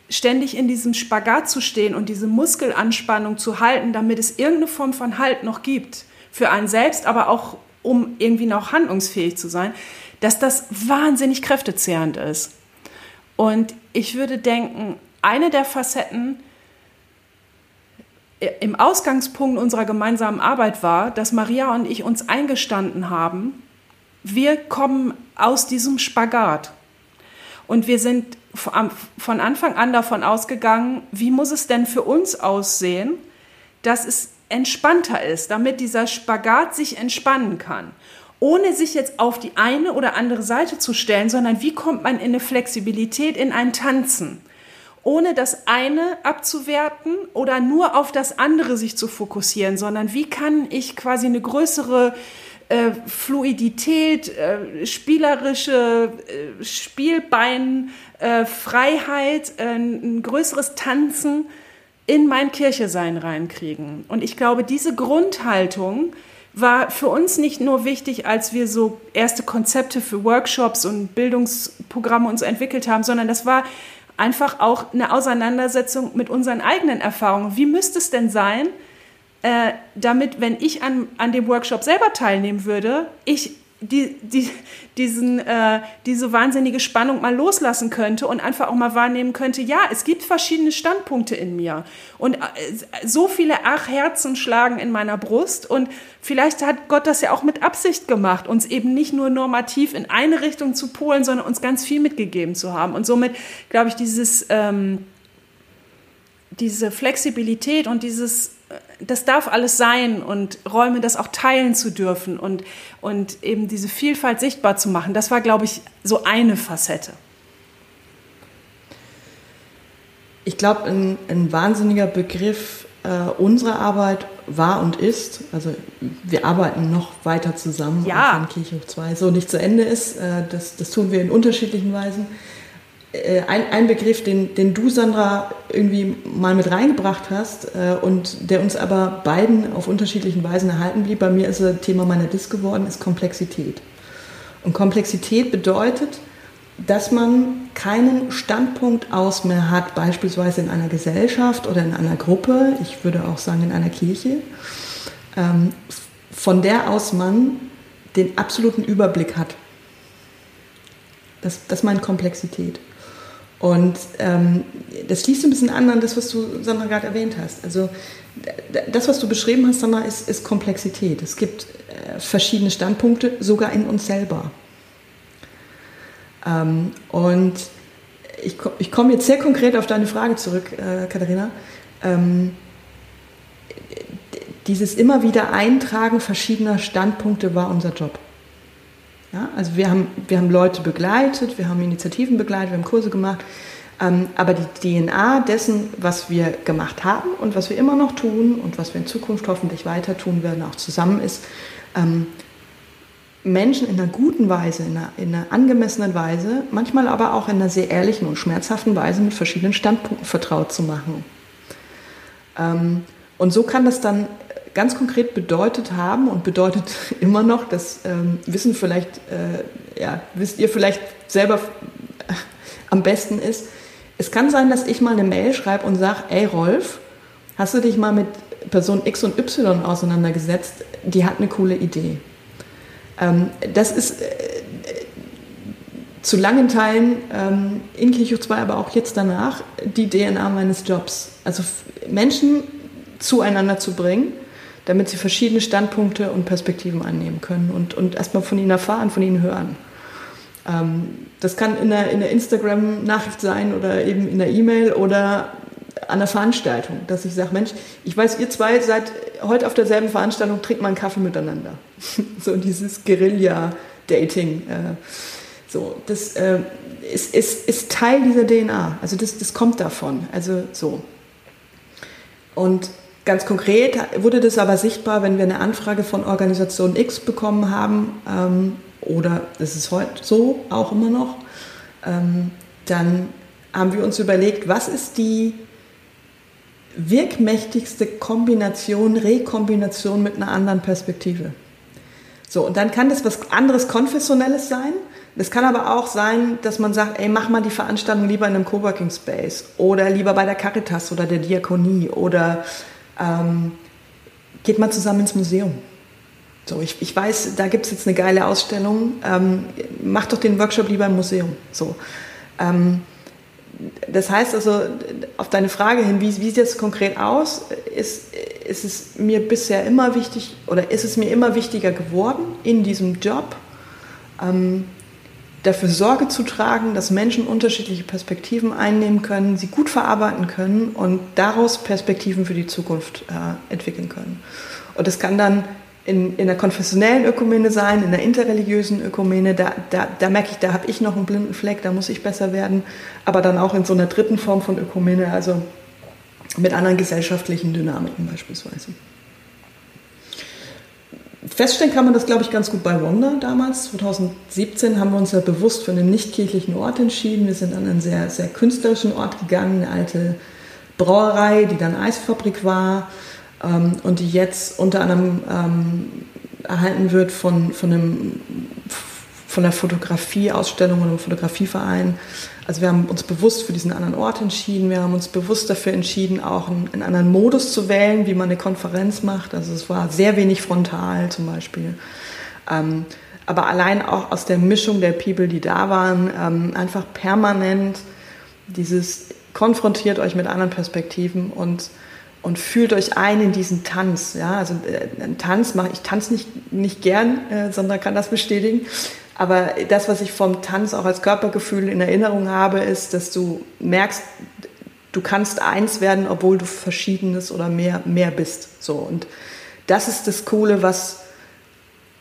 ständig in diesem Spagat zu stehen und diese Muskelanspannung zu halten, damit es irgendeine Form von Halt noch gibt, für einen selbst, aber auch um irgendwie noch handlungsfähig zu sein, dass das wahnsinnig kräftezehrend ist. Und ich würde denken, eine der Facetten äh, im Ausgangspunkt unserer gemeinsamen Arbeit war, dass Maria und ich uns eingestanden haben, wir kommen aus diesem Spagat. Und wir sind von Anfang an davon ausgegangen, wie muss es denn für uns aussehen, dass es entspannter ist, damit dieser Spagat sich entspannen kann ohne sich jetzt auf die eine oder andere Seite zu stellen, sondern wie kommt man in eine Flexibilität, in ein Tanzen, ohne das eine abzuwerten oder nur auf das andere sich zu fokussieren, sondern wie kann ich quasi eine größere äh, Fluidität, äh, spielerische äh, Spielbein, äh, Freiheit, äh, ein größeres Tanzen in mein Kirchesein reinkriegen. Und ich glaube, diese Grundhaltung, war für uns nicht nur wichtig, als wir so erste Konzepte für Workshops und Bildungsprogramme uns entwickelt haben, sondern das war einfach auch eine Auseinandersetzung mit unseren eigenen Erfahrungen. Wie müsste es denn sein, äh, damit, wenn ich an, an dem Workshop selber teilnehmen würde, ich die, die, diesen, äh, diese wahnsinnige Spannung mal loslassen könnte und einfach auch mal wahrnehmen könnte, ja, es gibt verschiedene Standpunkte in mir. Und äh, so viele Ach Herzen schlagen in meiner Brust und vielleicht hat Gott das ja auch mit Absicht gemacht, uns eben nicht nur normativ in eine Richtung zu polen, sondern uns ganz viel mitgegeben zu haben. Und somit, glaube ich, dieses, ähm, diese Flexibilität und dieses das darf alles sein und Räume das auch teilen zu dürfen und, und eben diese Vielfalt sichtbar zu machen, das war, glaube ich, so eine Facette. Ich glaube, ein, ein, wahnsinniger Begriff äh, unserer Arbeit war und ist, also wir arbeiten noch weiter zusammen, ja. wenn Kirche hoch 2 so nicht zu Ende ist, äh, das, das tun wir in unterschiedlichen Weisen ein, ein Begriff, den, den du, Sandra, irgendwie mal mit reingebracht hast äh, und der uns aber beiden auf unterschiedlichen Weisen erhalten blieb, bei mir ist er Thema meiner Dis geworden, ist Komplexität. Und Komplexität bedeutet, dass man keinen Standpunkt aus mehr hat, beispielsweise in einer Gesellschaft oder in einer Gruppe, ich würde auch sagen in einer Kirche, ähm, von der aus man den absoluten Überblick hat. Das, das meint Komplexität. Und ähm, das schließt ein bisschen an an das, was du, Sandra, gerade erwähnt hast. Also das, was du beschrieben hast, Sandra, ist, ist Komplexität. Es gibt äh, verschiedene Standpunkte, sogar in uns selber. Ähm, und ich, ich komme jetzt sehr konkret auf deine Frage zurück, äh, Katharina. Ähm, dieses immer wieder Eintragen verschiedener Standpunkte war unser Job. Ja, also wir haben, wir haben Leute begleitet, wir haben Initiativen begleitet, wir haben Kurse gemacht, ähm, aber die DNA dessen, was wir gemacht haben und was wir immer noch tun und was wir in Zukunft hoffentlich weiter tun werden, auch zusammen ist, ähm, Menschen in einer guten Weise, in einer, in einer, angemessenen Weise, manchmal aber auch in einer sehr ehrlichen und schmerzhaften Weise mit verschiedenen Standpunkten vertraut zu machen. Ähm, und so kann das dann ganz konkret bedeutet haben und bedeutet immer noch, das ähm, wissen vielleicht, äh, ja, wisst ihr vielleicht selber am besten ist, es kann sein, dass ich mal eine Mail schreibe und sage, ey Rolf, hast du dich mal mit Person X und Y auseinandergesetzt? Die hat eine coole Idee. Ähm, das ist äh, zu langen Teilen ähm, in Kirchhof 2, aber auch jetzt danach, die DNA meines Jobs. Also Menschen zueinander zu bringen, damit sie verschiedene Standpunkte und Perspektiven annehmen können und, und erstmal von ihnen erfahren, von ihnen hören. Ähm, das kann in der, in der Instagram-Nachricht sein oder eben in der E-Mail oder an der Veranstaltung, dass ich sage, Mensch, ich weiß, ihr zwei seid heute auf derselben Veranstaltung, trinkt mal einen Kaffee miteinander. so dieses Guerilla-Dating. Äh, so, das äh, ist, ist, ist Teil dieser DNA. Also das, das kommt davon. Also so. Und ganz konkret wurde das aber sichtbar, wenn wir eine Anfrage von Organisation X bekommen haben, ähm, oder es ist heute so auch immer noch, ähm, dann haben wir uns überlegt, was ist die wirkmächtigste Kombination, Rekombination mit einer anderen Perspektive. So, und dann kann das was anderes Konfessionelles sein. Das kann aber auch sein, dass man sagt, ey, mach mal die Veranstaltung lieber in einem Coworking Space oder lieber bei der Caritas oder der Diakonie oder ähm, geht mal zusammen ins Museum. So, ich, ich weiß, da gibt es jetzt eine geile Ausstellung. Ähm, mach doch den Workshop lieber im Museum. So. Ähm, das heißt also, auf deine Frage hin, wie, wie sieht das konkret aus, ist, ist es mir bisher immer wichtig oder ist es mir immer wichtiger geworden in diesem Job, ähm, dafür Sorge zu tragen, dass Menschen unterschiedliche Perspektiven einnehmen können, sie gut verarbeiten können und daraus Perspektiven für die Zukunft äh, entwickeln können. Und das kann dann in, in der konfessionellen Ökumene sein, in der interreligiösen Ökumene, da, da, da merke ich, da habe ich noch einen blinden Fleck, da muss ich besser werden, aber dann auch in so einer dritten Form von Ökumene, also mit anderen gesellschaftlichen Dynamiken beispielsweise. Feststellen kann man das, glaube ich, ganz gut bei Wonder damals. 2017 haben wir uns ja bewusst für einen nicht-kirchlichen Ort entschieden. Wir sind an einen sehr, sehr künstlerischen Ort gegangen, eine alte Brauerei, die dann Eisfabrik war ähm, und die jetzt unter anderem ähm, erhalten wird von, von, einem, von der Fotografieausstellung oder einem Fotografieverein. Also wir haben uns bewusst für diesen anderen Ort entschieden. Wir haben uns bewusst dafür entschieden, auch einen, einen anderen Modus zu wählen, wie man eine Konferenz macht. Also es war sehr wenig frontal zum Beispiel. Ähm, aber allein auch aus der Mischung der People, die da waren, ähm, einfach permanent dieses konfrontiert euch mit anderen Perspektiven und und fühlt euch ein in diesen Tanz. Ja, also äh, einen Tanz mache ich tanze nicht nicht gern, äh, sondern kann das bestätigen. Aber das, was ich vom Tanz auch als Körpergefühl in Erinnerung habe, ist, dass du merkst, du kannst eins werden, obwohl du verschiedenes oder mehr mehr bist. So und das ist das Coole, was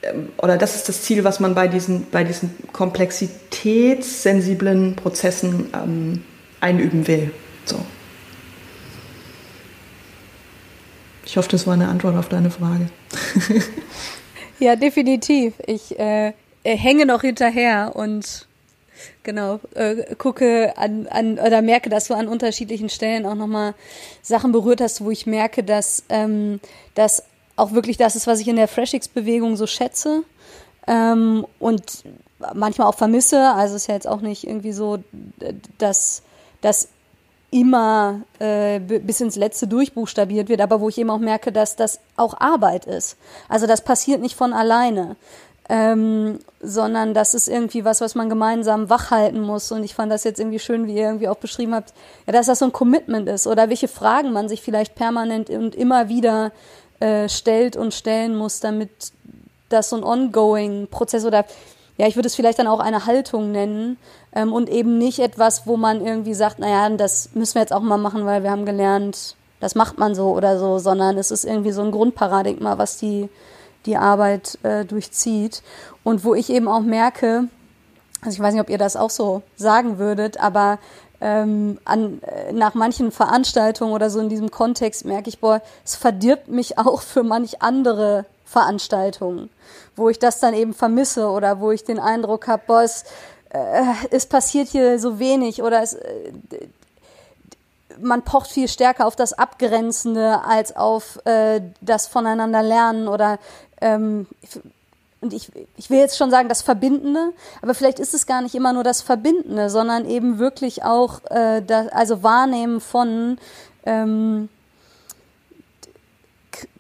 ähm, oder das ist das Ziel, was man bei diesen bei diesen komplexitätssensiblen Prozessen ähm, einüben will. So. Ich hoffe, das war eine Antwort auf deine Frage. ja, definitiv. Ich äh, hänge noch hinterher und genau äh, gucke an, an oder merke, dass du an unterschiedlichen Stellen auch nochmal Sachen berührt hast, wo ich merke, dass ähm, das auch wirklich das ist, was ich in der FreshX-Bewegung so schätze ähm, und manchmal auch vermisse. Also ist ja jetzt auch nicht irgendwie so, dass, dass immer äh, bis ins letzte durchbuchstabiert wird, aber wo ich eben auch merke, dass das auch Arbeit ist. Also das passiert nicht von alleine. ähm, sondern das ist irgendwie was, was man gemeinsam wachhalten muss. Und ich fand das jetzt irgendwie schön, wie ihr irgendwie auch beschrieben habt, ja, dass das so ein Commitment ist oder welche Fragen man sich vielleicht permanent und immer wieder äh, stellt und stellen muss, damit das so ein ongoing Prozess oder ja, ich würde es vielleicht dann auch eine Haltung nennen ähm, und eben nicht etwas, wo man irgendwie sagt, naja, das müssen wir jetzt auch mal machen, weil wir haben gelernt, das macht man so oder so, sondern es ist irgendwie so ein Grundparadigma, was die, die Arbeit äh, durchzieht. Und wo ich eben auch merke, also ich weiß nicht, ob ihr das auch so sagen würdet, aber ähm, an, äh, nach manchen Veranstaltungen oder so in diesem Kontext merke ich, boah, es verdirbt mich auch für manch andere Veranstaltungen, wo ich das dann eben vermisse oder wo ich den Eindruck habe, boah, es, äh, es passiert hier so wenig oder es, äh, man pocht viel stärker auf das Abgrenzende als auf äh, das Voneinander lernen oder ähm, und ich, ich will jetzt schon sagen, das Verbindende, aber vielleicht ist es gar nicht immer nur das Verbindende, sondern eben wirklich auch äh, das, also Wahrnehmen von ähm,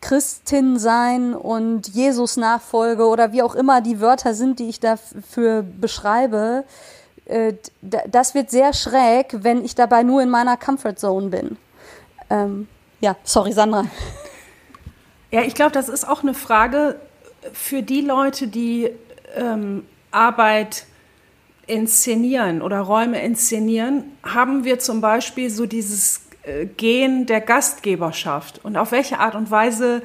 Christin sein und Jesus Nachfolge oder wie auch immer die Wörter sind, die ich dafür beschreibe, äh, das wird sehr schräg, wenn ich dabei nur in meiner Comfort Zone bin. Ähm, ja, sorry, Sandra. Ja, ich glaube, das ist auch eine Frage für die Leute, die ähm, Arbeit inszenieren oder Räume inszenieren, haben wir zum Beispiel so dieses äh, Gen der Gastgeberschaft und auf welche Art und Weise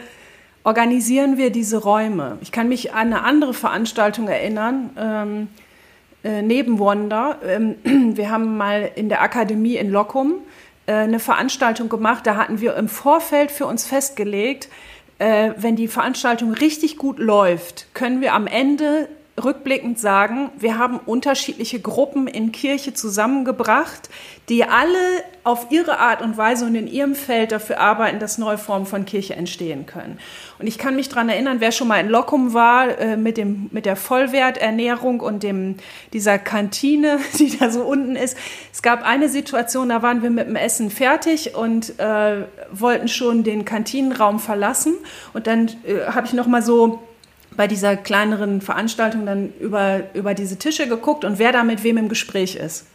organisieren wir diese Räume. Ich kann mich an eine andere Veranstaltung erinnern, ähm, äh, neben Wonder. Ähm, wir haben mal in der Akademie in Lockum äh, eine Veranstaltung gemacht, da hatten wir im Vorfeld für uns festgelegt, äh, wenn die Veranstaltung richtig gut läuft, können wir am Ende rückblickend sagen, wir haben unterschiedliche Gruppen in Kirche zusammengebracht, die alle auf ihre Art und Weise und in ihrem Feld dafür arbeiten, dass neue Formen von Kirche entstehen können. Und ich kann mich daran erinnern, wer schon mal in Lockum war äh, mit, dem, mit der Vollwerternährung und dem, dieser Kantine, die da so unten ist. Es gab eine Situation, da waren wir mit dem Essen fertig und äh, wollten schon den Kantinenraum verlassen. Und dann äh, habe ich noch mal so bei dieser kleineren Veranstaltung dann über, über diese Tische geguckt und wer da mit wem im Gespräch ist.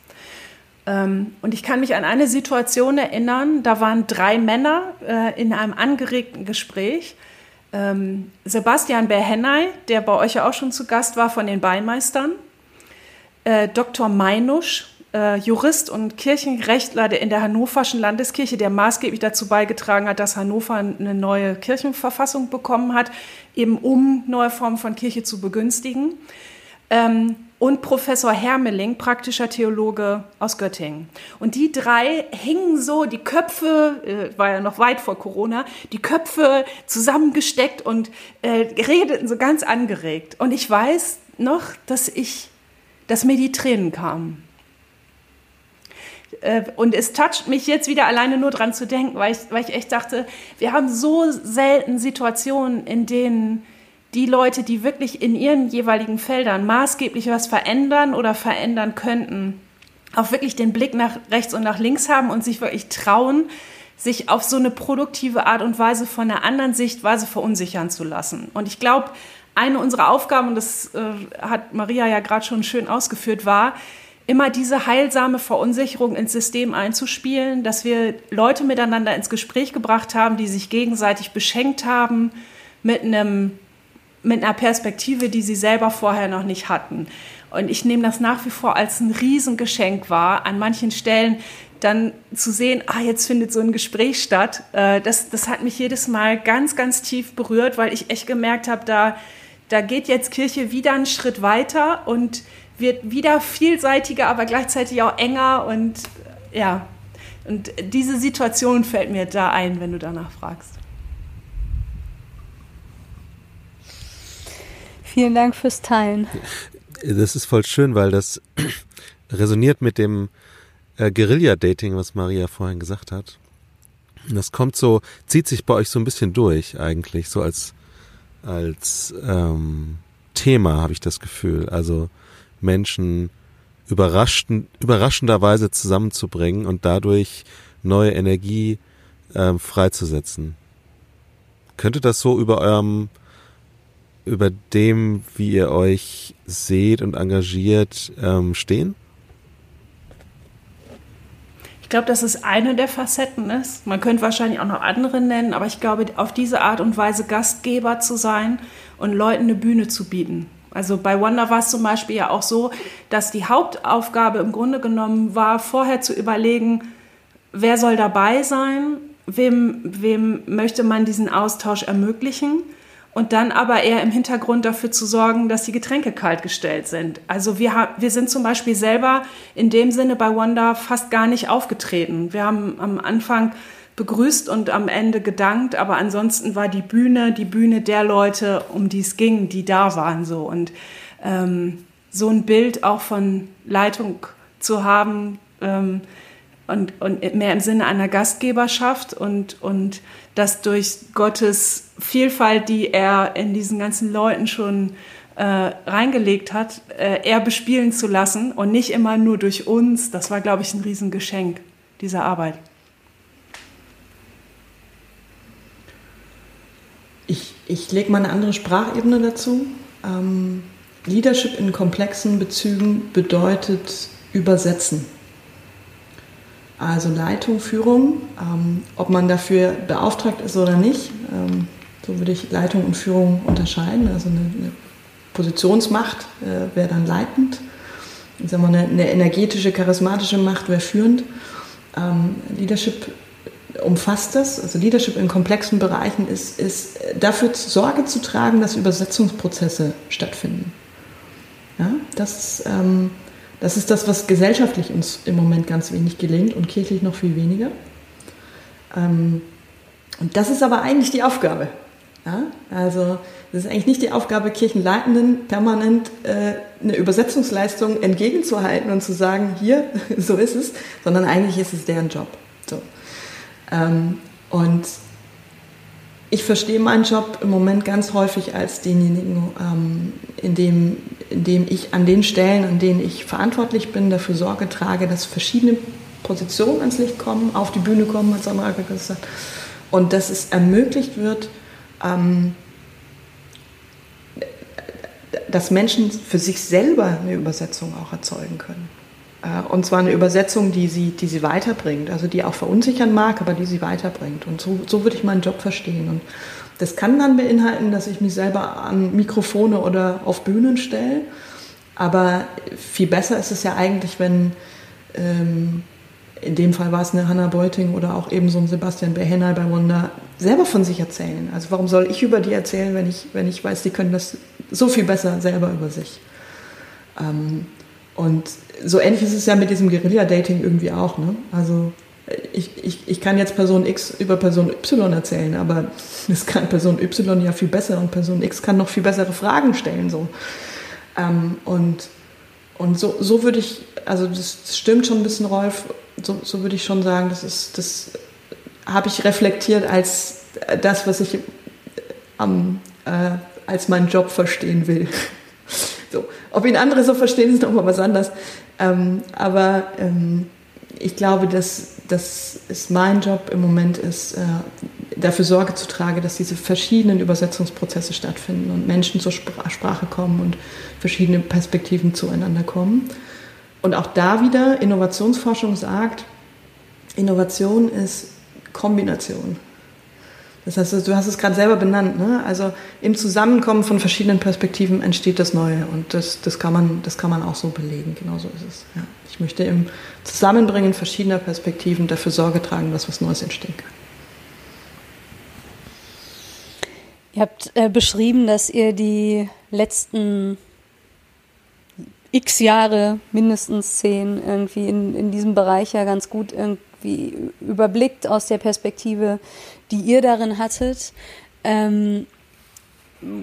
Ähm, und ich kann mich an eine Situation erinnern, da waren drei Männer äh, in einem angeregten Gespräch. Ähm, Sebastian Berhennay, der bei euch ja auch schon zu Gast war von den Beinmeistern, äh, Dr. Meinusch, äh, Jurist und Kirchenrechtler in der Hannoverschen Landeskirche, der maßgeblich dazu beigetragen hat, dass Hannover eine neue Kirchenverfassung bekommen hat, eben um neue Formen von Kirche zu begünstigen. Ähm, und Professor Hermeling, praktischer Theologe aus Göttingen. Und die drei hingen so, die Köpfe, äh, war ja noch weit vor Corona, die Köpfe zusammengesteckt und äh, redeten so ganz angeregt. Und ich weiß noch, dass ich, dass mir die Tränen kamen. Äh, und es toucht mich jetzt wieder alleine nur dran zu denken, weil ich, weil ich echt dachte, wir haben so selten Situationen, in denen die Leute, die wirklich in ihren jeweiligen Feldern maßgeblich was verändern oder verändern könnten, auch wirklich den Blick nach rechts und nach links haben und sich wirklich trauen, sich auf so eine produktive Art und Weise von einer anderen Sichtweise verunsichern zu lassen. Und ich glaube, eine unserer Aufgaben, und das äh, hat Maria ja gerade schon schön ausgeführt, war, immer diese heilsame Verunsicherung ins System einzuspielen, dass wir Leute miteinander ins Gespräch gebracht haben, die sich gegenseitig beschenkt haben mit einem mit einer Perspektive, die sie selber vorher noch nicht hatten. Und ich nehme das nach wie vor als ein Riesengeschenk wahr, an manchen Stellen dann zu sehen, ah, jetzt findet so ein Gespräch statt. Äh, das, das hat mich jedes Mal ganz, ganz tief berührt, weil ich echt gemerkt habe, da, da geht jetzt Kirche wieder einen Schritt weiter und wird wieder vielseitiger, aber gleichzeitig auch enger und ja. Und diese Situation fällt mir da ein, wenn du danach fragst. Vielen Dank fürs Teilen. Das ist voll schön, weil das resoniert mit dem äh, Guerilla-Dating, was Maria vorhin gesagt hat. Das kommt so, zieht sich bei euch so ein bisschen durch eigentlich, so als, als ähm, Thema habe ich das Gefühl. Also Menschen überraschend, überraschenderweise zusammenzubringen und dadurch neue Energie ähm, freizusetzen. Könnte das so über eurem über dem, wie ihr euch seht und engagiert, ähm, stehen? Ich glaube, dass es eine der Facetten ist. Man könnte wahrscheinlich auch noch andere nennen, aber ich glaube, auf diese Art und Weise Gastgeber zu sein und Leuten eine Bühne zu bieten. Also bei Wonder war es zum Beispiel ja auch so, dass die Hauptaufgabe im Grunde genommen war, vorher zu überlegen, wer soll dabei sein, wem, wem möchte man diesen Austausch ermöglichen und dann aber eher im Hintergrund dafür zu sorgen, dass die Getränke kalt gestellt sind. Also wir, wir sind zum Beispiel selber in dem Sinne bei Wanda fast gar nicht aufgetreten. Wir haben am Anfang begrüßt und am Ende gedankt, aber ansonsten war die Bühne die Bühne der Leute, um die es ging, die da waren so und ähm, so ein Bild auch von Leitung zu haben ähm, und, und mehr im Sinne einer Gastgeberschaft und, und das durch Gottes Vielfalt, die er in diesen ganzen Leuten schon äh, reingelegt hat, äh, er bespielen zu lassen und nicht immer nur durch uns. Das war, glaube ich, ein Riesengeschenk dieser Arbeit. Ich, ich lege mal eine andere Sprachebene dazu. Ähm, Leadership in komplexen Bezügen bedeutet übersetzen. Also Leitung, Führung, ähm, ob man dafür beauftragt ist oder nicht. Ähm, so würde ich Leitung und Führung unterscheiden. Also eine, eine Positionsmacht äh, wäre dann leitend. Ich sag mal, eine, eine energetische, charismatische Macht wäre führend. Ähm, Leadership umfasst das. Also Leadership in komplexen Bereichen ist, ist dafür Sorge zu tragen, dass Übersetzungsprozesse stattfinden. Ja, das ähm, das ist das, was gesellschaftlich uns im Moment ganz wenig gelingt und kirchlich noch viel weniger. Ähm, und das ist aber eigentlich die Aufgabe. Ja? Also das ist eigentlich nicht die Aufgabe, Kirchenleitenden permanent äh, eine Übersetzungsleistung entgegenzuhalten und zu sagen, hier, so ist es, sondern eigentlich ist es deren Job. So. Ähm, und ich verstehe meinen Job im Moment ganz häufig als denjenigen, ähm, in, dem, in dem ich an den Stellen, an denen ich verantwortlich bin, dafür Sorge trage, dass verschiedene Positionen ans Licht kommen, auf die Bühne kommen, hat Samaraka gesagt, und dass es ermöglicht wird, ähm, dass Menschen für sich selber eine Übersetzung auch erzeugen können. Äh, und zwar eine Übersetzung, die sie, die sie weiterbringt, also die auch verunsichern mag, aber die sie weiterbringt. Und so, so würde ich meinen Job verstehen. Und das kann dann beinhalten, dass ich mich selber an Mikrofone oder auf Bühnen stelle. Aber viel besser ist es ja eigentlich, wenn ähm, in dem Fall war es eine Hannah Beuting oder auch eben so ein Sebastian Behenner bei Wanda, selber von sich erzählen. Also warum soll ich über die erzählen, wenn ich, wenn ich weiß, die können das so viel besser selber über sich. Ähm, und so ähnlich ist es ja mit diesem Guerilla-Dating irgendwie auch. Ne? Also ich, ich, ich kann jetzt Person X über Person Y erzählen, aber das kann Person Y ja viel besser und Person X kann noch viel bessere Fragen stellen. So. Ähm, und und so, so würde ich, also das stimmt schon ein bisschen, Rolf, so, so würde ich schon sagen, das ist, das habe ich reflektiert als das, was ich am, äh, als meinen Job verstehen will. So. Ob ihn andere so verstehen, ist nochmal was anderes. Ähm, aber ähm, ich glaube, dass, dass es mein Job im Moment ist, äh, dafür Sorge zu tragen, dass diese verschiedenen Übersetzungsprozesse stattfinden und Menschen zur Spr Sprache kommen und verschiedene Perspektiven zueinander kommen. Und auch da wieder, Innovationsforschung sagt, Innovation ist Kombination. Das heißt, du hast es gerade selber benannt. Ne? Also im Zusammenkommen von verschiedenen Perspektiven entsteht das Neue und das, das, kann, man, das kann man auch so belegen. Genau so ist es. Ja. Ich möchte im Zusammenbringen verschiedener Perspektiven dafür Sorge tragen, dass was Neues entstehen kann. Ihr habt äh, beschrieben, dass ihr die letzten x Jahre, mindestens zehn, irgendwie in, in diesem Bereich ja ganz gut irgendwie überblickt aus der Perspektive die ihr darin hattet. Ähm,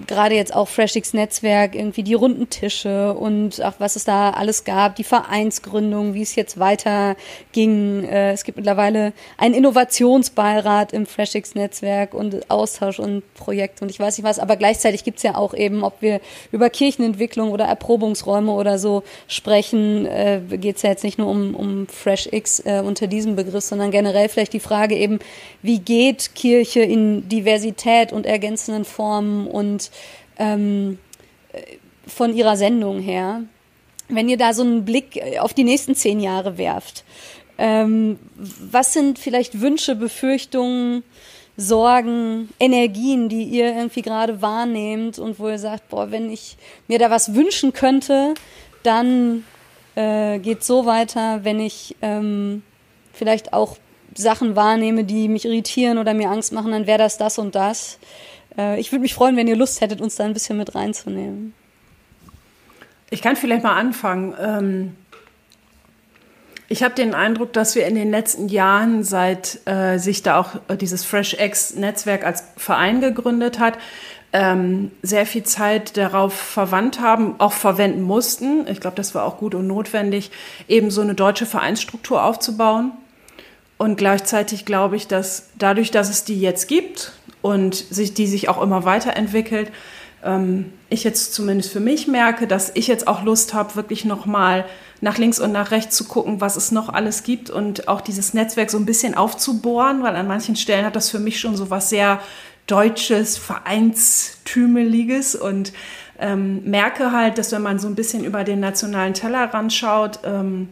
gerade jetzt auch FreshX Netzwerk, irgendwie die runden Tische und auch was es da alles gab, die Vereinsgründung, wie es jetzt weiterging. Äh, es gibt mittlerweile einen Innovationsbeirat im FreshX Netzwerk und Austausch und Projekt und ich weiß nicht was, aber gleichzeitig gibt's ja auch eben, ob wir über Kirchenentwicklung oder Erprobungsräume oder so sprechen, äh, geht's ja jetzt nicht nur um, um FreshX äh, unter diesem Begriff, sondern generell vielleicht die Frage eben, wie geht Kirche in Diversität und ergänzenden Formen und und ähm, von ihrer Sendung her. Wenn ihr da so einen Blick auf die nächsten zehn Jahre werft, ähm, was sind vielleicht Wünsche, Befürchtungen, Sorgen, Energien, die ihr irgendwie gerade wahrnehmt und wo ihr sagt, boah, wenn ich mir da was wünschen könnte, dann äh, geht so weiter, wenn ich ähm, vielleicht auch Sachen wahrnehme, die mich irritieren oder mir Angst machen, dann wäre das das und das. Äh, ich würde mich freuen, wenn ihr Lust hättet, uns da ein bisschen mit reinzunehmen. Ich kann vielleicht mal anfangen. Ähm ich habe den Eindruck, dass wir in den letzten Jahren, seit äh, sich da auch äh, dieses FreshX-Netzwerk als Verein gegründet hat, ähm, sehr viel Zeit darauf verwandt haben, auch verwenden mussten. Ich glaube, das war auch gut und notwendig, eben so eine deutsche Vereinsstruktur aufzubauen. Und gleichzeitig glaube ich, dass dadurch, dass es die jetzt gibt und sich, die sich auch immer weiterentwickelt, ähm, ich jetzt zumindest für mich merke, dass ich jetzt auch Lust habe, wirklich nochmal nach links und nach rechts zu gucken, was es noch alles gibt und auch dieses Netzwerk so ein bisschen aufzubohren, weil an manchen Stellen hat das für mich schon so was sehr Deutsches, Vereinstümeliges und ähm, merke halt, dass wenn man so ein bisschen über den nationalen Tellerrand schaut, ähm,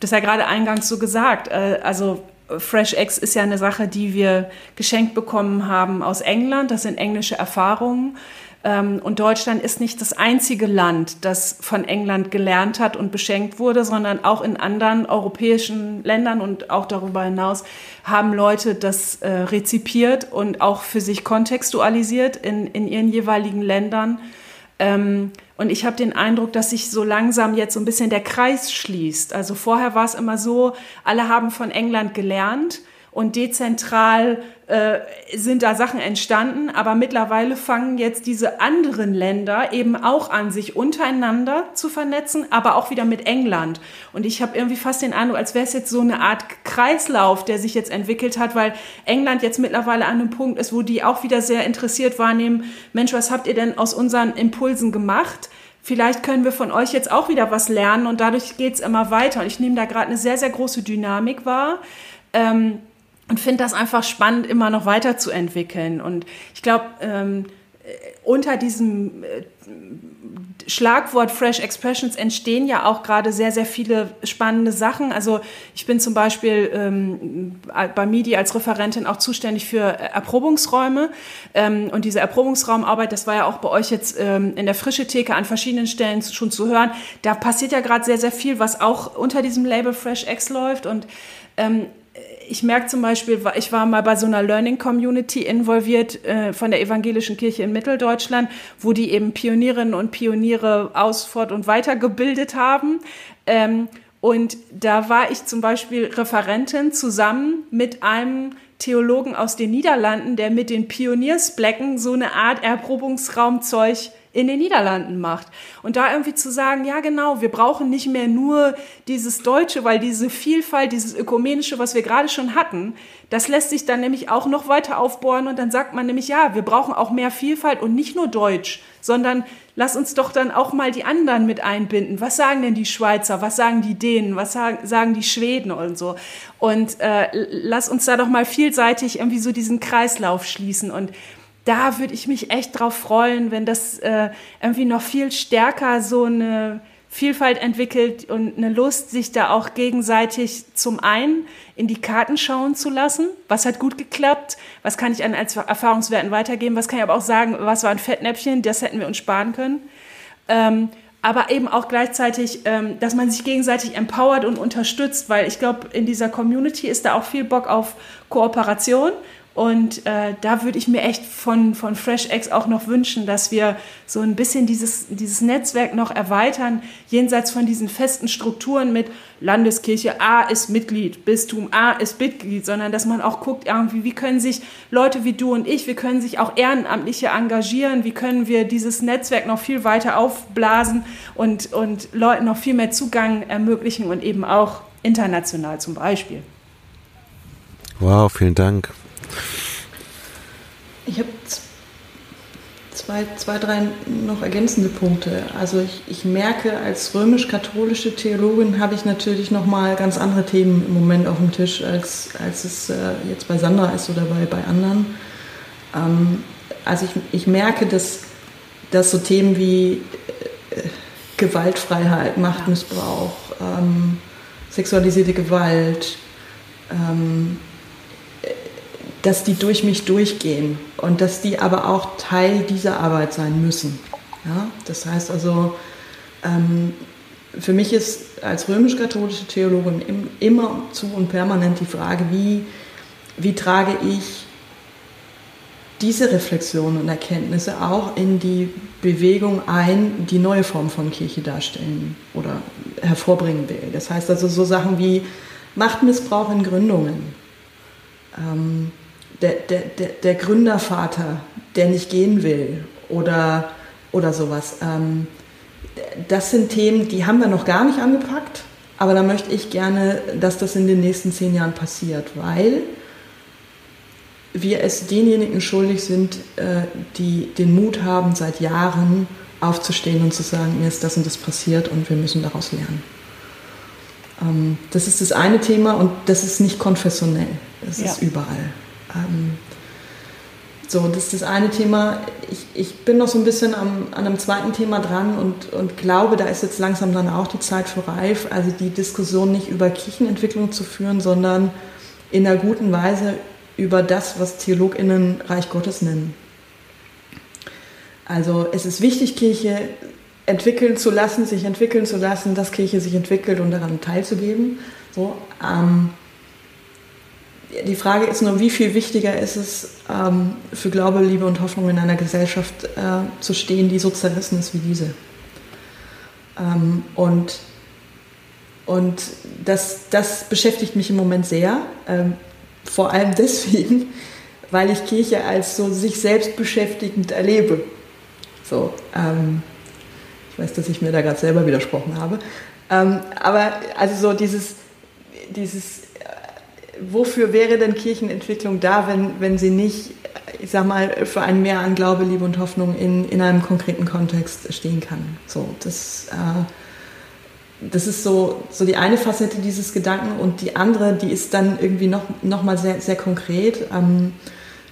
das ja gerade eingangs so gesagt, äh, also Fresh Eggs ist ja eine Sache, die wir geschenkt bekommen haben aus England. Das sind englische Erfahrungen. Ähm, und Deutschland ist nicht das einzige Land, das von England gelernt hat und beschenkt wurde, sondern auch in anderen europäischen Ländern und auch darüber hinaus haben Leute das äh, rezipiert und auch für sich kontextualisiert in, in ihren jeweiligen Ländern. Ähm, und ich habe den Eindruck, dass sich so langsam jetzt so ein bisschen der Kreis schließt. Also vorher war es immer so, alle haben von England gelernt und dezentral äh, sind da Sachen entstanden, aber mittlerweile fangen jetzt diese anderen Länder eben auch an, sich untereinander zu vernetzen, aber auch wieder mit England. Und ich habe irgendwie fast den Eindruck, als wäre es jetzt so eine Art Kreislauf, der sich jetzt entwickelt hat, weil England jetzt mittlerweile an einem Punkt ist, wo die auch wieder sehr interessiert wahrnehmen, Mensch, was habt ihr denn aus unseren Impulsen gemacht? Vielleicht können wir von euch jetzt auch wieder was lernen und dadurch geht's immer weiter. Und ich nehme da gerade eine sehr, sehr große Dynamik wahr. Ähm, und finde das einfach spannend, immer noch weiterzuentwickeln. Und ich glaube, ähm, äh, unter diesem äh, Schlagwort Fresh Expressions entstehen ja auch gerade sehr, sehr viele spannende Sachen. Also ich bin zum Beispiel ähm, bei MIDI als Referentin auch zuständig für äh, Erprobungsräume. Ähm, und diese Erprobungsraumarbeit, das war ja auch bei euch jetzt ähm, in der Frische Theke an verschiedenen Stellen schon zu hören. Da passiert ja gerade sehr, sehr viel, was auch unter diesem Label Fresh X läuft. Und ähm, ich merke zum Beispiel, ich war mal bei so einer Learning Community involviert äh, von der Evangelischen Kirche in Mitteldeutschland, wo die eben Pionierinnen und Pioniere aus, fort und weitergebildet haben. Ähm, und da war ich zum Beispiel Referentin zusammen mit einem Theologen aus den Niederlanden, der mit den Pioniersblecken so eine Art Erprobungsraumzeug in den Niederlanden macht. Und da irgendwie zu sagen, ja genau, wir brauchen nicht mehr nur dieses Deutsche, weil diese Vielfalt, dieses Ökumenische, was wir gerade schon hatten, das lässt sich dann nämlich auch noch weiter aufbohren und dann sagt man nämlich, ja, wir brauchen auch mehr Vielfalt und nicht nur Deutsch, sondern lass uns doch dann auch mal die anderen mit einbinden. Was sagen denn die Schweizer? Was sagen die Dänen? Was sagen die Schweden und so? Und äh, lass uns da doch mal vielseitig irgendwie so diesen Kreislauf schließen und da würde ich mich echt drauf freuen, wenn das äh, irgendwie noch viel stärker so eine Vielfalt entwickelt und eine Lust, sich da auch gegenseitig zum einen in die Karten schauen zu lassen. Was hat gut geklappt? Was kann ich an als Erfahrungswerten weitergeben? Was kann ich aber auch sagen, was war ein Fettnäpfchen? Das hätten wir uns sparen können. Ähm, aber eben auch gleichzeitig, ähm, dass man sich gegenseitig empowert und unterstützt, weil ich glaube, in dieser Community ist da auch viel Bock auf Kooperation und äh, da würde ich mir echt von, von FreshX auch noch wünschen, dass wir so ein bisschen dieses, dieses Netzwerk noch erweitern, jenseits von diesen festen Strukturen mit Landeskirche A ist Mitglied, Bistum A ist Mitglied, sondern dass man auch guckt, irgendwie, wie können sich Leute wie du und ich, wie können sich auch Ehrenamtliche engagieren, wie können wir dieses Netzwerk noch viel weiter aufblasen und, und Leuten noch viel mehr Zugang ermöglichen und eben auch international zum Beispiel. Wow, vielen Dank. Ich habe zwei, zwei, drei noch ergänzende Punkte. Also ich, ich merke, als römisch-katholische Theologin habe ich natürlich nochmal ganz andere Themen im Moment auf dem Tisch, als, als es äh, jetzt bei Sandra ist oder bei, bei anderen. Ähm, also ich, ich merke, dass, dass so Themen wie äh, Gewaltfreiheit, Machtmissbrauch, ähm, sexualisierte Gewalt, ähm, dass die durch mich durchgehen und dass die aber auch Teil dieser Arbeit sein müssen. Ja? Das heißt also, ähm, für mich ist als römisch-katholische Theologin immer zu und permanent die Frage, wie, wie trage ich diese Reflexionen und Erkenntnisse auch in die Bewegung ein, die neue Form von Kirche darstellen oder hervorbringen will. Das heißt also so Sachen wie Machtmissbrauch in Gründungen, ähm, der, der, der, der, Gründervater, der nicht gehen will oder, oder sowas. Ähm, das sind Themen, die haben wir noch gar nicht angepackt, aber da möchte ich gerne, dass das in den nächsten zehn Jahren passiert, weil wir es denjenigen schuldig sind, äh, die den Mut haben, seit Jahren aufzustehen und zu sagen, mir ist das und das passiert und wir müssen daraus lernen. Ähm, das ist das eine Thema und das ist nicht konfessionell, das ja. ist überall. Ähm, so, das ist das eine Thema. Ich, ich bin noch so ein bisschen am, an einem zweiten Thema dran und, und glaube, da ist jetzt langsam dann auch die Zeit für reif, also die Diskussion nicht über Kirchenentwicklung zu führen, sondern in einer guten Weise über das, was TheologInnen Reich Gottes nennen. Also es ist wichtig, Kirche entwickeln zu lassen, sich entwickeln zu lassen, dass Kirche sich entwickelt und daran teilzugeben. So, ähm, die Frage ist nur, wie viel wichtiger ist es, ähm, für Glaube, Liebe und Hoffnung in einer Gesellschaft äh, zu stehen, die so zerrissen ist wie diese. Ähm, und und das, das beschäftigt mich im Moment sehr. Ähm, vor allem deswegen, weil ich Kirche als so sich selbst beschäftigend erlebe. So, ich weiß, dass ich mir da gerade selber widersprochen habe. Aber also so dieses, dieses, wofür wäre denn Kirchenentwicklung da, wenn, wenn sie nicht, ich sag mal, für ein Mehr an Glaube, Liebe und Hoffnung in, in einem konkreten Kontext stehen kann. So, das, äh, das ist so, so die eine Facette dieses Gedanken und die andere, die ist dann irgendwie noch, noch mal sehr, sehr konkret. Ähm,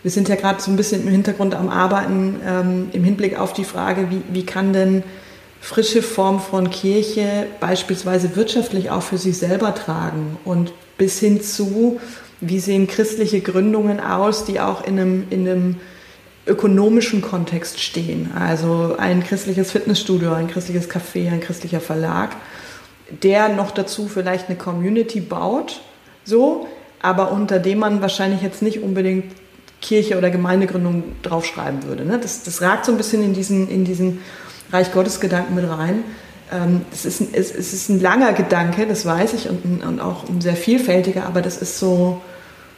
wir sind ja gerade so ein bisschen im Hintergrund am Arbeiten ähm, im Hinblick auf die Frage, wie, wie kann denn frische Form von Kirche beispielsweise wirtschaftlich auch für sich selber tragen und bis hin zu, wie sehen christliche Gründungen aus, die auch in einem, in einem ökonomischen Kontext stehen. Also ein christliches Fitnessstudio, ein christliches Café, ein christlicher Verlag der noch dazu vielleicht eine Community baut, so, aber unter dem man wahrscheinlich jetzt nicht unbedingt Kirche oder Gemeindegründung draufschreiben würde. Ne? Das, das ragt so ein bisschen in diesen, in diesen Reich Gottes Gedanken mit rein. Ähm, es, ist ein, es, ist ein langer Gedanke, das weiß ich, und, und auch ein sehr vielfältiger, aber das ist so,